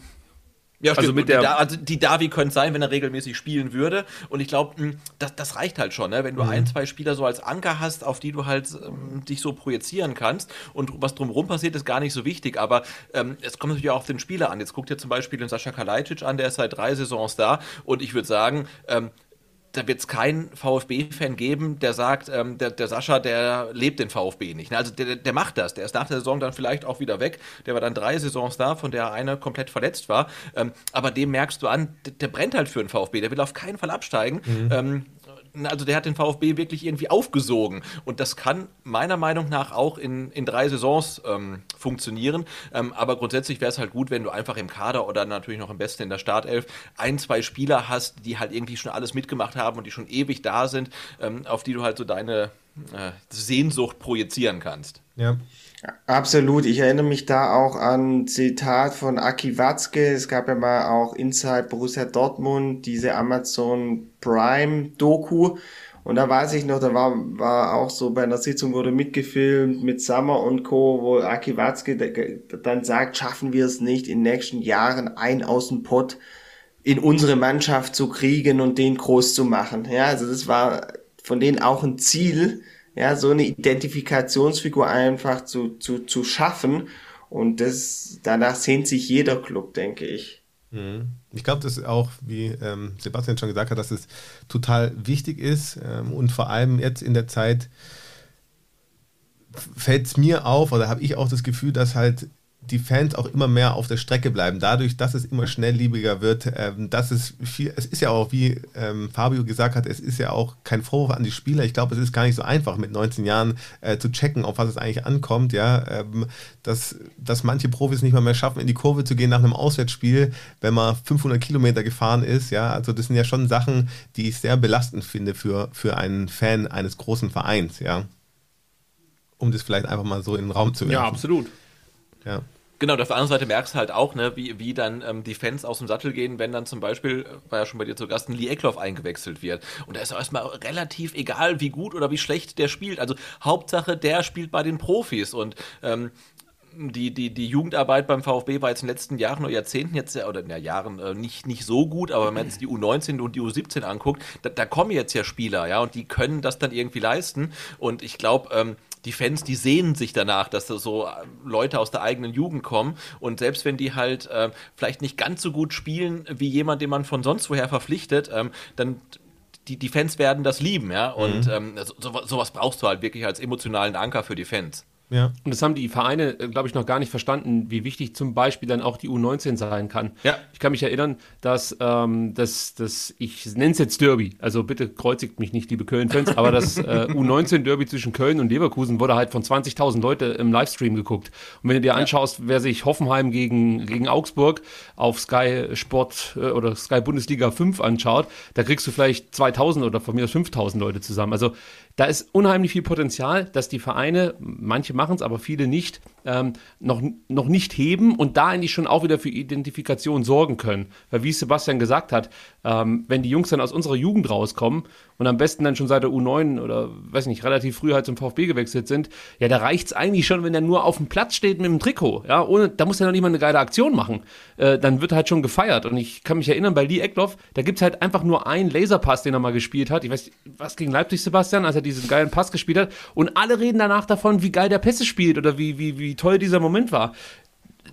ja, Also stimmt. mit die, der- also die Davi könnte sein, wenn er regelmäßig spielen würde. Und ich glaube, das, das reicht halt schon, ne? wenn du ein, zwei Spieler so als Anker hast, auf die du halt ähm, dich so projizieren kannst. Und was drumherum passiert, ist gar nicht so wichtig. Aber ähm, es kommt natürlich auch auf den Spieler an. Jetzt guckt ihr zum Beispiel den Sascha Kalajdzic an, der ist seit drei Saisons da. Und ich würde sagen, ähm, da wird es keinen VfB-Fan geben, der sagt, ähm, der, der Sascha, der lebt den VfB nicht. Ne? Also der, der macht das. Der ist nach der Saison dann vielleicht auch wieder weg. Der war dann drei Saisons da, von der eine komplett verletzt war. Ähm, aber dem merkst du an, der, der brennt halt für den VfB. Der will auf keinen Fall absteigen. Ähm, also der hat den VfB wirklich irgendwie aufgesogen. Und das kann meiner Meinung nach auch in, in drei Saisons ähm, funktionieren. Ähm, aber grundsätzlich wäre es halt gut, wenn du einfach im Kader oder natürlich noch am besten in der Startelf ein, zwei Spieler hast, die halt irgendwie schon alles mitgemacht haben und die schon ewig da sind, ähm, auf die du halt so deine äh, Sehnsucht projizieren kannst. Ja. Absolut. Ich erinnere mich da auch an Zitat von Aki Watzke. Es gab ja mal auch Inside Borussia Dortmund, diese Amazon Prime Doku. Und da weiß ich noch, da war, war auch so bei einer Sitzung wurde mitgefilmt mit Summer und Co., wo Aki Watzke dann sagt, schaffen wir es nicht in den nächsten Jahren ein Außenpott in unsere Mannschaft zu kriegen und den groß zu machen. Ja, also das war von denen auch ein Ziel, ja, so eine Identifikationsfigur einfach zu, zu, zu schaffen. Und das, danach sehnt sich jeder Club, denke ich. Mhm. Ich glaube, das ist auch, wie ähm, Sebastian schon gesagt hat, dass es total wichtig ist ähm, und vor allem jetzt in der Zeit fällt es mir auf oder habe ich auch das Gefühl, dass halt die Fans auch immer mehr auf der Strecke bleiben. Dadurch, dass es immer schnellliebiger wird, ähm, dass es viel, es ist ja auch, wie ähm, Fabio gesagt hat, es ist ja auch kein Vorwurf an die Spieler. Ich glaube, es ist gar nicht so einfach, mit 19 Jahren äh, zu checken, auf was es eigentlich ankommt, ja. Ähm, dass, dass manche Profis nicht mal mehr schaffen, in die Kurve zu gehen nach einem Auswärtsspiel, wenn man 500 Kilometer gefahren ist, ja. Also das sind ja schon Sachen, die ich sehr belastend finde für, für einen Fan eines großen Vereins, ja. Um das vielleicht einfach mal so in den Raum zu werfen. Ja, absolut. Ja. Genau, auf der anderen Seite merkst du halt auch, ne, wie, wie dann ähm, die Fans aus dem Sattel gehen, wenn dann zum Beispiel, äh, war ja schon bei dir zu Gast, ein Lee Eckloff eingewechselt wird. Und da ist erstmal relativ egal, wie gut oder wie schlecht der spielt. Also Hauptsache, der spielt bei den Profis. Und ähm, die, die, die Jugendarbeit beim VfB war jetzt in den letzten Jahren oder Jahrzehnten jetzt, oder in ja, Jahren äh, nicht, nicht so gut, aber wenn man jetzt die U19 und die U17 anguckt, da, da kommen jetzt ja Spieler, ja, und die können das dann irgendwie leisten. Und ich glaube, ähm, die Fans, die sehnen sich danach, dass da so äh, Leute aus der eigenen Jugend kommen. Und selbst wenn die halt äh, vielleicht nicht ganz so gut spielen wie jemand, den man von sonst woher verpflichtet, ähm, dann die, die Fans werden das lieben, ja. Und mhm. ähm, so, sowas brauchst du halt wirklich als emotionalen Anker für die Fans. Ja. Und das haben die Vereine, äh, glaube ich, noch gar nicht verstanden, wie wichtig zum Beispiel dann auch die U19 sein kann. Ja. Ich kann mich erinnern, dass, ähm, dass, dass ich nenne es jetzt Derby, also bitte kreuzigt mich nicht, liebe Köln-Fans, aber das äh, U19-Derby zwischen Köln und Leverkusen wurde halt von 20.000 Leute im Livestream geguckt. Und wenn du dir anschaust, ja. wer sich Hoffenheim gegen, gegen Augsburg auf Sky Sport äh, oder Sky Bundesliga 5 anschaut, da kriegst du vielleicht 2.000 oder von mir aus 5.000 Leute zusammen. Also da ist unheimlich viel Potenzial, dass die Vereine, manche machen es, aber viele nicht, ähm, noch, noch nicht heben und da eigentlich schon auch wieder für Identifikation sorgen können. Weil wie Sebastian gesagt hat, ähm, wenn die Jungs dann aus unserer Jugend rauskommen und am besten dann schon seit der U9 oder weiß nicht, relativ früh halt zum VfB gewechselt sind, ja, da reicht es eigentlich schon, wenn er nur auf dem Platz steht mit dem Trikot. Ja, ohne, da muss er noch nicht mal eine geile Aktion machen. Äh, dann wird halt schon gefeiert. Und ich kann mich erinnern, bei Lee Eckloff, da gibt es halt einfach nur einen Laserpass, den er mal gespielt hat. Ich weiß, was gegen Leipzig, Sebastian, als er diesen geilen Pass gespielt hat. Und alle reden danach davon, wie geil der Pässe spielt oder wie, wie, wie toll dieser Moment war.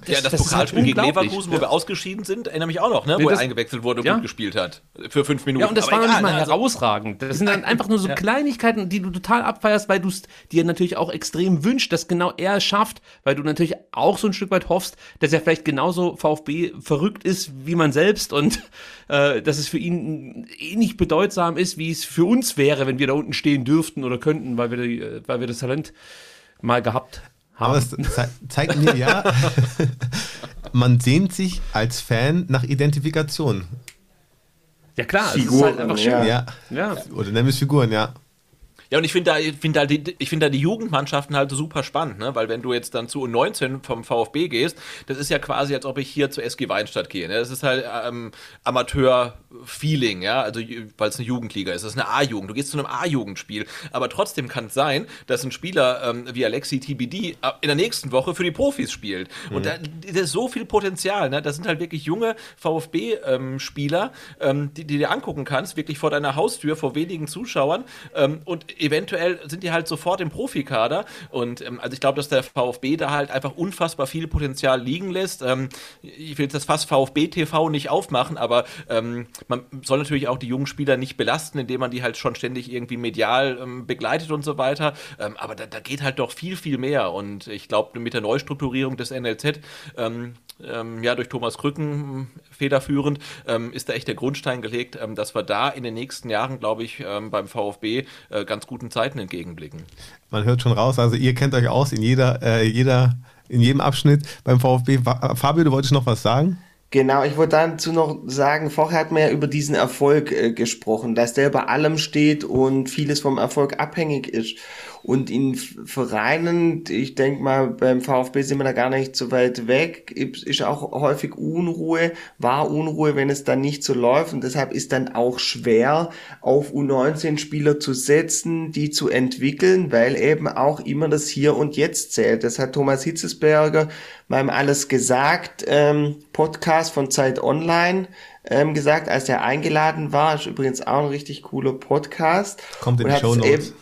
Das, ja, das, das Pokalspiel halt gegen Leverkusen, wo ja. wir ausgeschieden sind, erinnere mich auch noch, ne, wo nee, das, er eingewechselt wurde und ja. gut gespielt hat. Für fünf Minuten. Ja, und das Aber war noch nicht mal also, herausragend. Das sind dann einfach nur so ja. Kleinigkeiten, die du total abfeierst, weil du es dir natürlich auch extrem wünschst, dass genau er es schafft, weil du natürlich auch so ein Stück weit hoffst, dass er vielleicht genauso VfB verrückt ist wie man selbst und äh, dass es für ihn ähnlich bedeutsam ist, wie es für uns wäre, wenn wir da unten stehen dürften oder könnten, weil wir, die, äh, weil wir das Talent mal gehabt haben. Aber es ze zeigt mir ja, man sehnt sich als Fan nach Identifikation. Ja klar, Figuren, es ist halt einfach schön. Ja. ja. Oder nennen wir es Figuren, ja. Ja, und ich finde da, find da, die, ich find da die Jugendmannschaften halt super spannend, ne? weil wenn du jetzt dann zu U19 vom VfB gehst, das ist ja quasi, als ob ich hier zur SG Weinstadt gehe. Ne? Das ist halt ähm, Amateur-Feeling, ja, also weil es eine Jugendliga ist. Das ist eine A-Jugend. Du gehst zu einem A-Jugendspiel. Aber trotzdem kann es sein, dass ein Spieler ähm, wie Alexi TBD äh, in der nächsten Woche für die Profis spielt. Mhm. Und da, da, ist so viel Potenzial. Ne? Das sind halt wirklich junge VfB-Spieler, ähm, ähm, die, die dir angucken kannst, wirklich vor deiner Haustür, vor wenigen Zuschauern. Ähm, und eventuell sind die halt sofort im Profikader. Und ähm, also ich glaube, dass der VfB da halt einfach unfassbar viel Potenzial liegen lässt. Ähm, ich will jetzt das fast VfB TV nicht aufmachen, aber ähm, man soll natürlich auch die jungen Spieler nicht belasten, indem man die halt schon ständig irgendwie medial ähm, begleitet und so weiter. Ähm, aber da, da, geht halt doch viel, viel mehr. Und ich glaube, mit der Neustrukturierung des NLZ ähm, ähm, ja, durch Thomas Krücken federführend, ähm, ist da echt der Grundstein gelegt, ähm, dass wir da in den nächsten Jahren, glaube ich, beim VfB äh, ganz guten Zeiten entgegenblicken. Man hört schon raus, also ihr kennt euch aus in jeder, äh, jeder, in jedem Abschnitt beim VfB. Fabio, du wolltest noch was sagen? Genau, ich wollte dazu noch sagen, vorher hat man ja über diesen Erfolg äh, gesprochen, dass der über allem steht und vieles vom Erfolg abhängig ist. Und in Vereinen, ich denke mal, beim VfB sind wir da gar nicht so weit weg, ist auch häufig Unruhe, war Unruhe, wenn es dann nicht so läuft. Und deshalb ist dann auch schwer, auf U19-Spieler zu setzen, die zu entwickeln, weil eben auch immer das Hier und Jetzt zählt. Das hat Thomas Hitzesberger beim Alles gesagt ähm, Podcast von Zeit Online ähm, gesagt, als er eingeladen war. Ist übrigens auch ein richtig cooler Podcast. Kommt in die Show Notes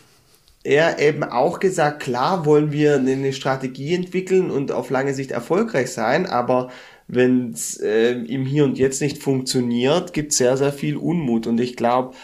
er eben auch gesagt, klar wollen wir eine Strategie entwickeln und auf lange Sicht erfolgreich sein, aber wenn es äh, im Hier und Jetzt nicht funktioniert, gibt es sehr, sehr viel Unmut. Und ich glaube,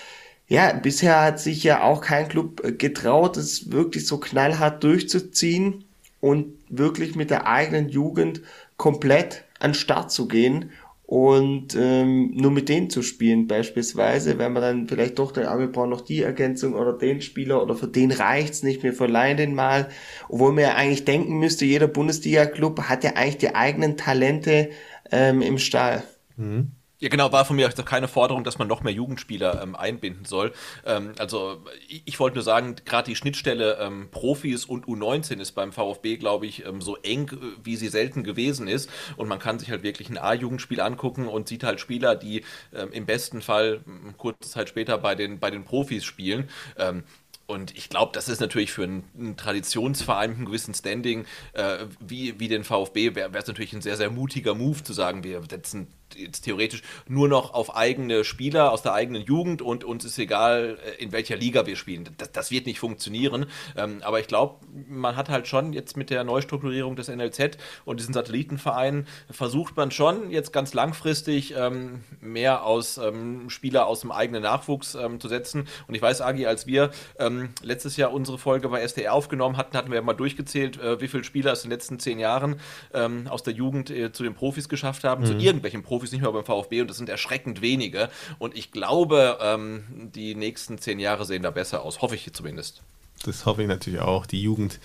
ja, bisher hat sich ja auch kein Club äh, getraut, es wirklich so knallhart durchzuziehen und wirklich mit der eigenen Jugend komplett an den Start zu gehen und ähm, nur mit denen zu spielen beispielsweise, wenn man dann vielleicht doch den, ah, wir brauchen noch die Ergänzung oder den Spieler oder für den reicht's nicht, wir verleihen den mal, obwohl man ja eigentlich denken müsste, jeder Bundesliga-Club hat ja eigentlich die eigenen Talente ähm, im Stall. Mhm. Ja, genau, war von mir auch keine Forderung, dass man noch mehr Jugendspieler ähm, einbinden soll. Ähm, also ich, ich wollte nur sagen, gerade die Schnittstelle ähm, Profis und U19 ist beim VfB, glaube ich, ähm, so eng, äh, wie sie selten gewesen ist. Und man kann sich halt wirklich ein A-Jugendspiel angucken und sieht halt Spieler, die ähm, im besten Fall kurze Zeit später bei den, bei den Profis spielen. Ähm, und ich glaube, das ist natürlich für einen, einen Traditionsverein mit einem gewissen Standing äh, wie, wie den VfB, wäre es natürlich ein sehr, sehr mutiger Move zu sagen, wir setzen jetzt theoretisch nur noch auf eigene Spieler aus der eigenen Jugend und uns ist egal, äh, in welcher Liga wir spielen. Das, das wird nicht funktionieren. Ähm, aber ich glaube, man hat halt schon jetzt mit der Neustrukturierung des NLZ und diesen Satellitenvereinen versucht man schon jetzt ganz langfristig ähm, mehr aus ähm, Spieler aus dem eigenen Nachwuchs ähm, zu setzen. Und ich weiß, Agi, als wir ähm, letztes Jahr unsere Folge bei SDR aufgenommen hatten, hatten wir mal durchgezählt, äh, wie viele Spieler es in den letzten zehn Jahren ähm, aus der Jugend äh, zu den Profis geschafft haben, mhm. zu irgendwelchen Profis Profis nicht mehr beim VfB und das sind erschreckend wenige. Und ich glaube, ähm, die nächsten zehn Jahre sehen da besser aus. Hoffe ich zumindest. Das hoffe ich natürlich auch. Die Jugend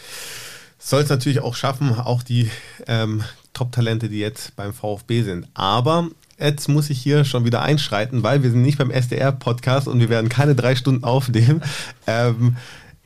soll es natürlich auch schaffen, auch die ähm, Top-Talente, die jetzt beim VfB sind. Aber jetzt muss ich hier schon wieder einschreiten, weil wir sind nicht beim SDR-Podcast und wir werden keine drei Stunden aufnehmen. Ähm,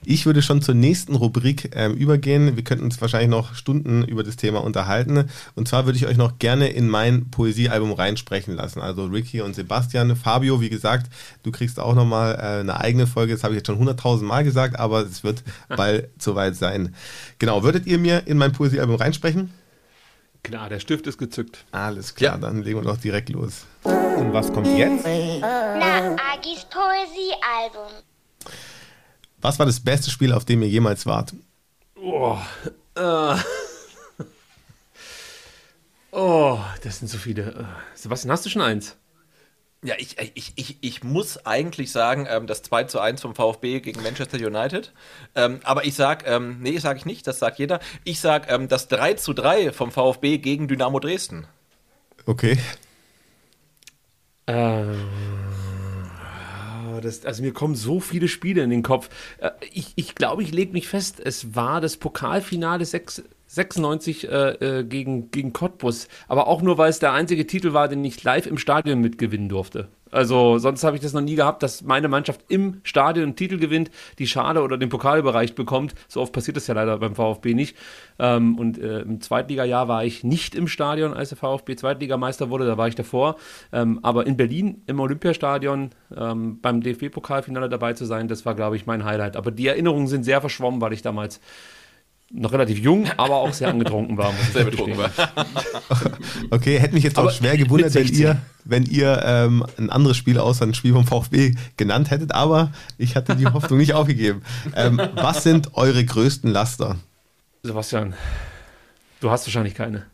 ich würde schon zur nächsten Rubrik ähm, übergehen. Wir könnten uns wahrscheinlich noch Stunden über das Thema unterhalten. Und zwar würde ich euch noch gerne in mein Poesiealbum reinsprechen lassen. Also Ricky und Sebastian. Fabio, wie gesagt, du kriegst auch nochmal äh, eine eigene Folge. Das habe ich jetzt schon hunderttausend Mal gesagt, aber es wird bald soweit sein. Genau, würdet ihr mir in mein Poesiealbum reinsprechen? Klar, der Stift ist gezückt. Alles klar, ja. dann legen wir doch direkt los. Und was kommt jetzt? Na, Agis Poesiealbum. Was war das beste Spiel, auf dem ihr jemals wart? Oh, äh. oh das sind so viele. Äh, Sebastian, hast du schon eins? Ja, ich, ich, ich, ich muss eigentlich sagen, ähm, das 2 zu 1 vom VfB gegen Manchester United. Ähm, aber ich sag, ähm, nee, sage ich nicht, das sagt jeder. Ich sag ähm, das 3 zu 3 vom VfB gegen Dynamo Dresden. Okay. Ähm das, also mir kommen so viele Spiele in den Kopf. Äh, ich, ich glaube, ich lege mich fest, es war das Pokalfinale 6, 96 äh, äh, gegen, gegen Cottbus. Aber auch nur, weil es der einzige Titel war, den ich live im Stadion mitgewinnen durfte. Also sonst habe ich das noch nie gehabt, dass meine Mannschaft im Stadion einen Titel gewinnt, die Schale oder den Pokal überreicht bekommt. So oft passiert das ja leider beim VfB nicht. Ähm, und äh, im Zweitligajahr war ich nicht im Stadion, als der VfB Zweitligameister wurde, da war ich davor. Ähm, aber in Berlin im Olympiastadion ähm, beim DFB-Pokalfinale dabei zu sein, das war, glaube ich, mein Highlight. Aber die Erinnerungen sind sehr verschwommen, weil ich damals noch relativ jung, aber auch sehr angetrunken war. sehr betrunken war. okay, hätte mich jetzt auch aber schwer gewundert, wenn ihr, wenn ihr ähm, ein anderes Spiel außer ein Spiel vom VfB genannt hättet, aber ich hatte die Hoffnung nicht aufgegeben. Ähm, was sind eure größten Laster? Sebastian, du hast wahrscheinlich keine.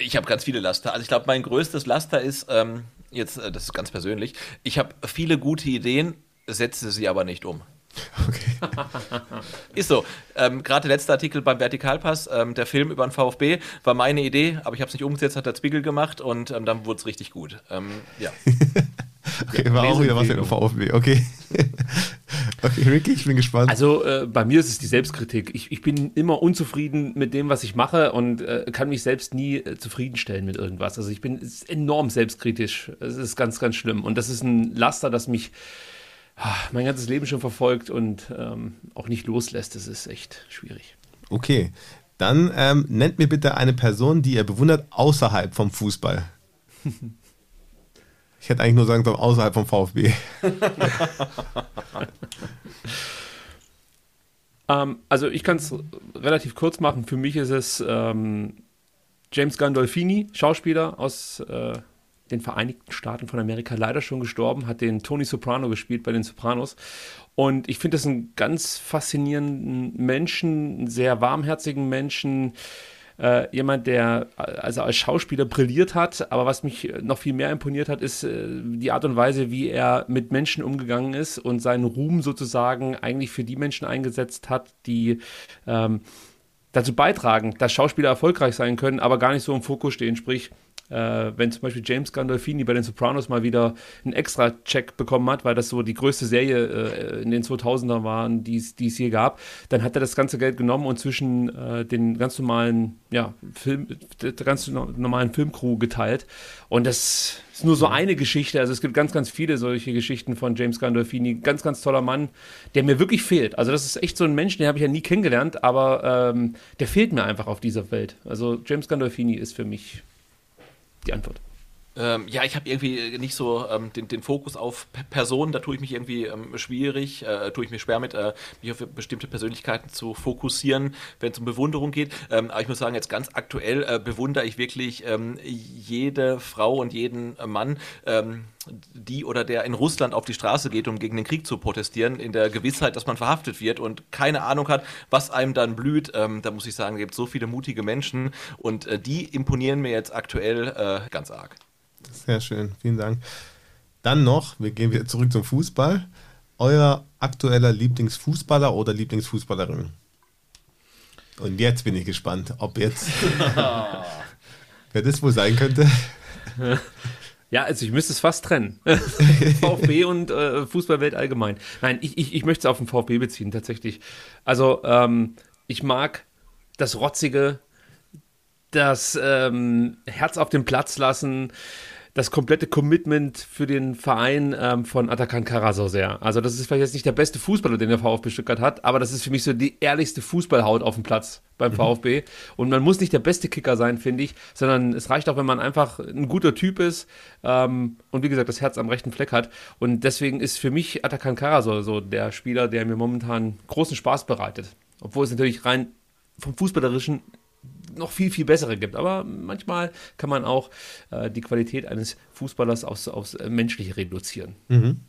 Ich habe ganz viele Laster. Also ich glaube, mein größtes Laster ist, ähm, jetzt, äh, das ist ganz persönlich, ich habe viele gute Ideen, setze sie aber nicht um. Okay. Ist so. Ähm, Gerade der letzte Artikel beim Vertikalpass, ähm, der Film über den VfB, war meine Idee, aber ich habe es nicht umgesetzt, hat der Spiegel gemacht und ähm, dann wurde es richtig gut. Ähm, ja. Okay, war auch wieder was mit dem VfB. Okay. okay, Ricky, ich bin gespannt. Also äh, bei mir ist es die Selbstkritik. Ich, ich bin immer unzufrieden mit dem, was ich mache und äh, kann mich selbst nie äh, zufriedenstellen mit irgendwas. Also ich bin enorm selbstkritisch. Es ist ganz, ganz schlimm. Und das ist ein Laster, das mich mein ganzes Leben schon verfolgt und ähm, auch nicht loslässt. Das ist echt schwierig. Okay, dann ähm, nennt mir bitte eine Person, die ihr bewundert außerhalb vom Fußball. Ich hätte eigentlich nur sagen sollen, außerhalb vom VfB. ähm, also ich kann es relativ kurz machen. Für mich ist es ähm, James Gandolfini, Schauspieler aus äh, den Vereinigten Staaten von Amerika, leider schon gestorben, hat den Tony Soprano gespielt bei den Sopranos. Und ich finde das einen ganz faszinierenden Menschen, einen sehr warmherzigen Menschen, äh, jemand, der also als Schauspieler brilliert hat, aber was mich noch viel mehr imponiert hat, ist äh, die Art und Weise, wie er mit Menschen umgegangen ist und seinen Ruhm sozusagen eigentlich für die Menschen eingesetzt hat, die ähm, dazu beitragen, dass Schauspieler erfolgreich sein können, aber gar nicht so im Fokus stehen. Sprich, äh, wenn zum Beispiel James Gandolfini bei den Sopranos mal wieder einen Extra-Check bekommen hat, weil das so die größte Serie äh, in den 2000er waren, die es hier gab, dann hat er das ganze Geld genommen und zwischen äh, den ganz normalen, ja, Film, der ganz normalen Filmcrew geteilt. Und das ist nur so eine Geschichte. Also es gibt ganz, ganz viele solche Geschichten von James Gandolfini. Ganz, ganz toller Mann, der mir wirklich fehlt. Also das ist echt so ein Mensch, den habe ich ja nie kennengelernt, aber ähm, der fehlt mir einfach auf dieser Welt. Also James Gandolfini ist für mich die Antwort. Ähm, ja, ich habe irgendwie nicht so ähm, den, den, Fokus auf P Personen, da tue ich mich irgendwie ähm, schwierig, äh, tue ich mir schwer mit, äh, mich auf bestimmte Persönlichkeiten zu fokussieren, wenn es um Bewunderung geht. Ähm, aber ich muss sagen, jetzt ganz aktuell äh, bewundere ich wirklich ähm, jede Frau und jeden Mann, ähm, die oder der in Russland auf die Straße geht, um gegen den Krieg zu protestieren, in der Gewissheit, dass man verhaftet wird und keine Ahnung hat, was einem dann blüht. da muss ich sagen, es gibt so viele mutige Menschen und äh, die imponieren mir jetzt aktuell äh, ganz arg. Sehr schön, vielen Dank. Dann noch, wir gehen wieder zurück zum Fußball. Euer aktueller Lieblingsfußballer oder Lieblingsfußballerin? Und jetzt bin ich gespannt, ob jetzt wer das wohl sein könnte. Ja, also ich müsste es fast trennen. VfB und äh, Fußballwelt allgemein. Nein, ich, ich, ich möchte es auf den VfB beziehen, tatsächlich. Also, ähm, ich mag das Rotzige, das ähm, Herz auf den Platz lassen, das komplette Commitment für den Verein ähm, von Atakan sehr. Also das ist vielleicht jetzt nicht der beste Fußballer, den der VfB Stuttgart hat, aber das ist für mich so die ehrlichste Fußballhaut auf dem Platz beim mhm. VfB. Und man muss nicht der beste Kicker sein, finde ich, sondern es reicht auch, wenn man einfach ein guter Typ ist ähm, und wie gesagt das Herz am rechten Fleck hat. Und deswegen ist für mich Atakan Karasor so der Spieler, der mir momentan großen Spaß bereitet. Obwohl es natürlich rein vom Fußballerischen noch viel, viel bessere gibt. Aber manchmal kann man auch äh, die Qualität eines Fußballers aufs, aufs äh, Menschliche reduzieren. Mhm.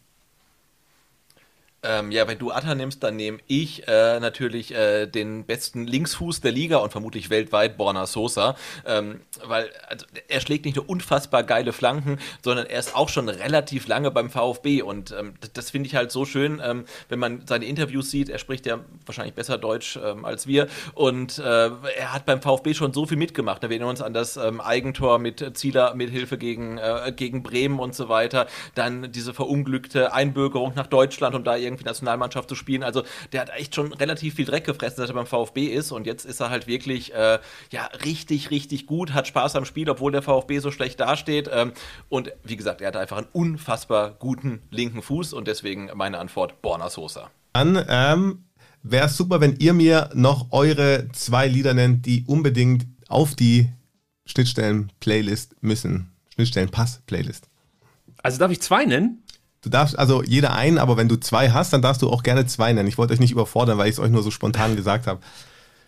Ähm, ja, wenn du Atta nimmst, dann nehme ich äh, natürlich äh, den besten Linksfuß der Liga und vermutlich weltweit Borna Sosa, ähm, weil also, er schlägt nicht nur unfassbar geile Flanken, sondern er ist auch schon relativ lange beim VfB und ähm, das, das finde ich halt so schön, ähm, wenn man seine Interviews sieht. Er spricht ja wahrscheinlich besser Deutsch ähm, als wir und äh, er hat beim VfB schon so viel mitgemacht. Wir erinnern uns an das ähm, Eigentor mit Zieler mit Hilfe gegen, äh, gegen Bremen und so weiter. Dann diese verunglückte Einbürgerung nach Deutschland, um da irgendwie irgendwie Nationalmannschaft zu spielen. Also der hat echt schon relativ viel Dreck gefressen, seit er beim VfB ist und jetzt ist er halt wirklich äh, ja richtig, richtig gut, hat Spaß am Spiel, obwohl der VfB so schlecht dasteht. Ähm, und wie gesagt, er hat einfach einen unfassbar guten linken Fuß und deswegen meine Antwort Borna Sosa. Dann ähm, wäre es super, wenn ihr mir noch eure zwei Lieder nennt, die unbedingt auf die Schnittstellen-Playlist müssen. Schnittstellen-Pass-Playlist. Also darf ich zwei nennen? Du darfst also jeder einen, aber wenn du zwei hast, dann darfst du auch gerne zwei nennen. Ich wollte euch nicht überfordern, weil ich es euch nur so spontan gesagt habe.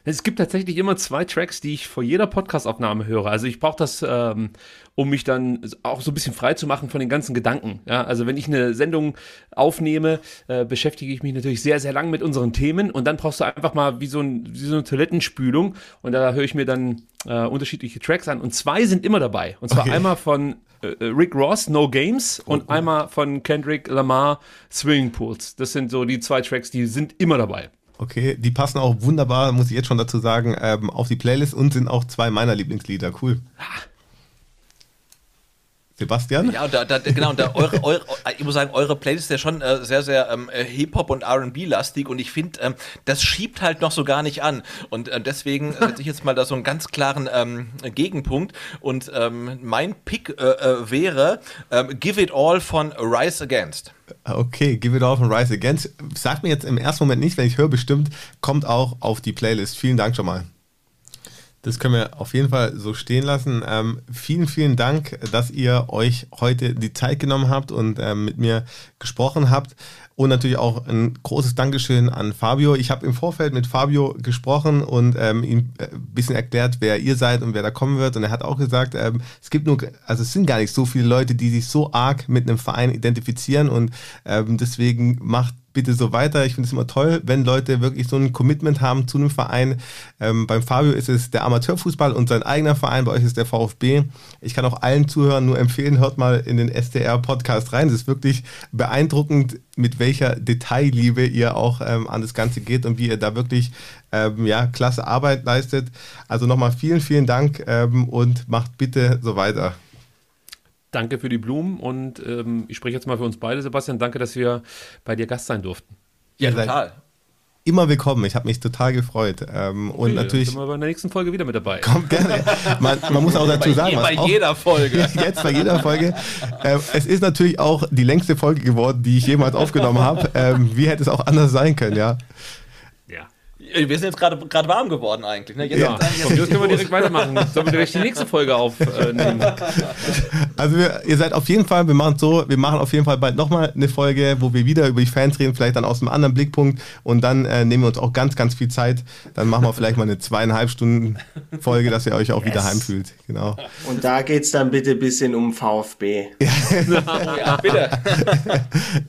Es gibt tatsächlich immer zwei Tracks, die ich vor jeder Podcastaufnahme höre. Also ich brauche das, ähm, um mich dann auch so ein bisschen frei zu machen von den ganzen Gedanken. Ja, also wenn ich eine Sendung aufnehme, äh, beschäftige ich mich natürlich sehr, sehr lang mit unseren Themen und dann brauchst du einfach mal wie so, ein, wie so eine Toilettenspülung und da höre ich mir dann äh, unterschiedliche Tracks an und zwei sind immer dabei. Und zwar okay. einmal von äh, Rick Ross, No Games und oh, einmal von Kendrick Lamar, Swimming Pools. Das sind so die zwei Tracks, die sind immer dabei. Okay, die passen auch wunderbar, muss ich jetzt schon dazu sagen, ähm, auf die Playlist und sind auch zwei meiner Lieblingslieder. Cool. Sebastian? Ja, und da, da, genau, und da eure, eure, ich muss sagen, eure Playlist ist ja schon äh, sehr, sehr ähm, äh, Hip-Hop und RB-lastig und ich finde, ähm, das schiebt halt noch so gar nicht an. Und äh, deswegen setze ich jetzt mal da so einen ganz klaren ähm, Gegenpunkt. Und ähm, mein Pick äh, äh, wäre ähm, Give It All von Rise Against. Okay, Give It All von Rise Against. Sagt mir jetzt im ersten Moment nicht, wenn ich höre, bestimmt, kommt auch auf die Playlist. Vielen Dank schon mal. Das können wir auf jeden Fall so stehen lassen. Ähm, vielen, vielen Dank, dass ihr euch heute die Zeit genommen habt und ähm, mit mir gesprochen habt. Und natürlich auch ein großes Dankeschön an Fabio. Ich habe im Vorfeld mit Fabio gesprochen und ähm, ihm ein bisschen erklärt, wer ihr seid und wer da kommen wird. Und er hat auch gesagt, ähm, es gibt nur, also es sind gar nicht so viele Leute, die sich so arg mit einem Verein identifizieren und ähm, deswegen macht bitte so weiter. Ich finde es immer toll, wenn Leute wirklich so ein Commitment haben zu einem Verein. Ähm, beim Fabio ist es der Amateurfußball und sein eigener Verein, bei euch ist der VfB. Ich kann auch allen Zuhörern nur empfehlen, hört mal in den STR-Podcast rein. Es ist wirklich beeindruckend, mit welcher Detailliebe ihr auch ähm, an das Ganze geht und wie ihr da wirklich ähm, ja, klasse Arbeit leistet. Also nochmal vielen, vielen Dank ähm, und macht bitte so weiter. Danke für die Blumen und ähm, ich spreche jetzt mal für uns beide, Sebastian. Danke, dass wir bei dir Gast sein durften. Ja, total. Immer willkommen. Ich habe mich total gefreut. Ähm, okay, und natürlich. Sind wir bei der nächsten Folge wieder mit dabei. Kommt gerne. Man, man muss auch dazu sagen. bei jeder Folge. Jetzt bei jeder Folge. Ähm, es ist natürlich auch die längste Folge geworden, die ich jemals aufgenommen habe. Ähm, wie hätte es auch anders sein können, ja? Wir sind jetzt gerade warm geworden eigentlich. Ne? Jetzt ja, jetzt können wir direkt weitermachen. Sollen wir direkt die nächste Folge aufnehmen? Also wir, ihr seid auf jeden Fall, wir machen es so, wir machen auf jeden Fall bald nochmal eine Folge, wo wir wieder über die Fans reden, vielleicht dann aus einem anderen Blickpunkt und dann äh, nehmen wir uns auch ganz, ganz viel Zeit. Dann machen wir vielleicht mal eine zweieinhalb Stunden Folge, dass ihr euch auch yes. wieder heimfühlt. Genau. Und da geht es dann bitte ein bisschen um VfB. ja, bitte.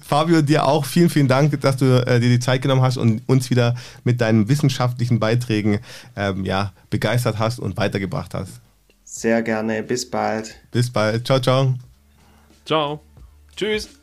Fabio, dir auch vielen, vielen Dank, dass du äh, dir die Zeit genommen hast und uns wieder mit deinen wissenschaftlichen Beiträgen ähm, ja, begeistert hast und weitergebracht hast. Sehr gerne. Bis bald. Bis bald. Ciao, ciao. Ciao. Tschüss.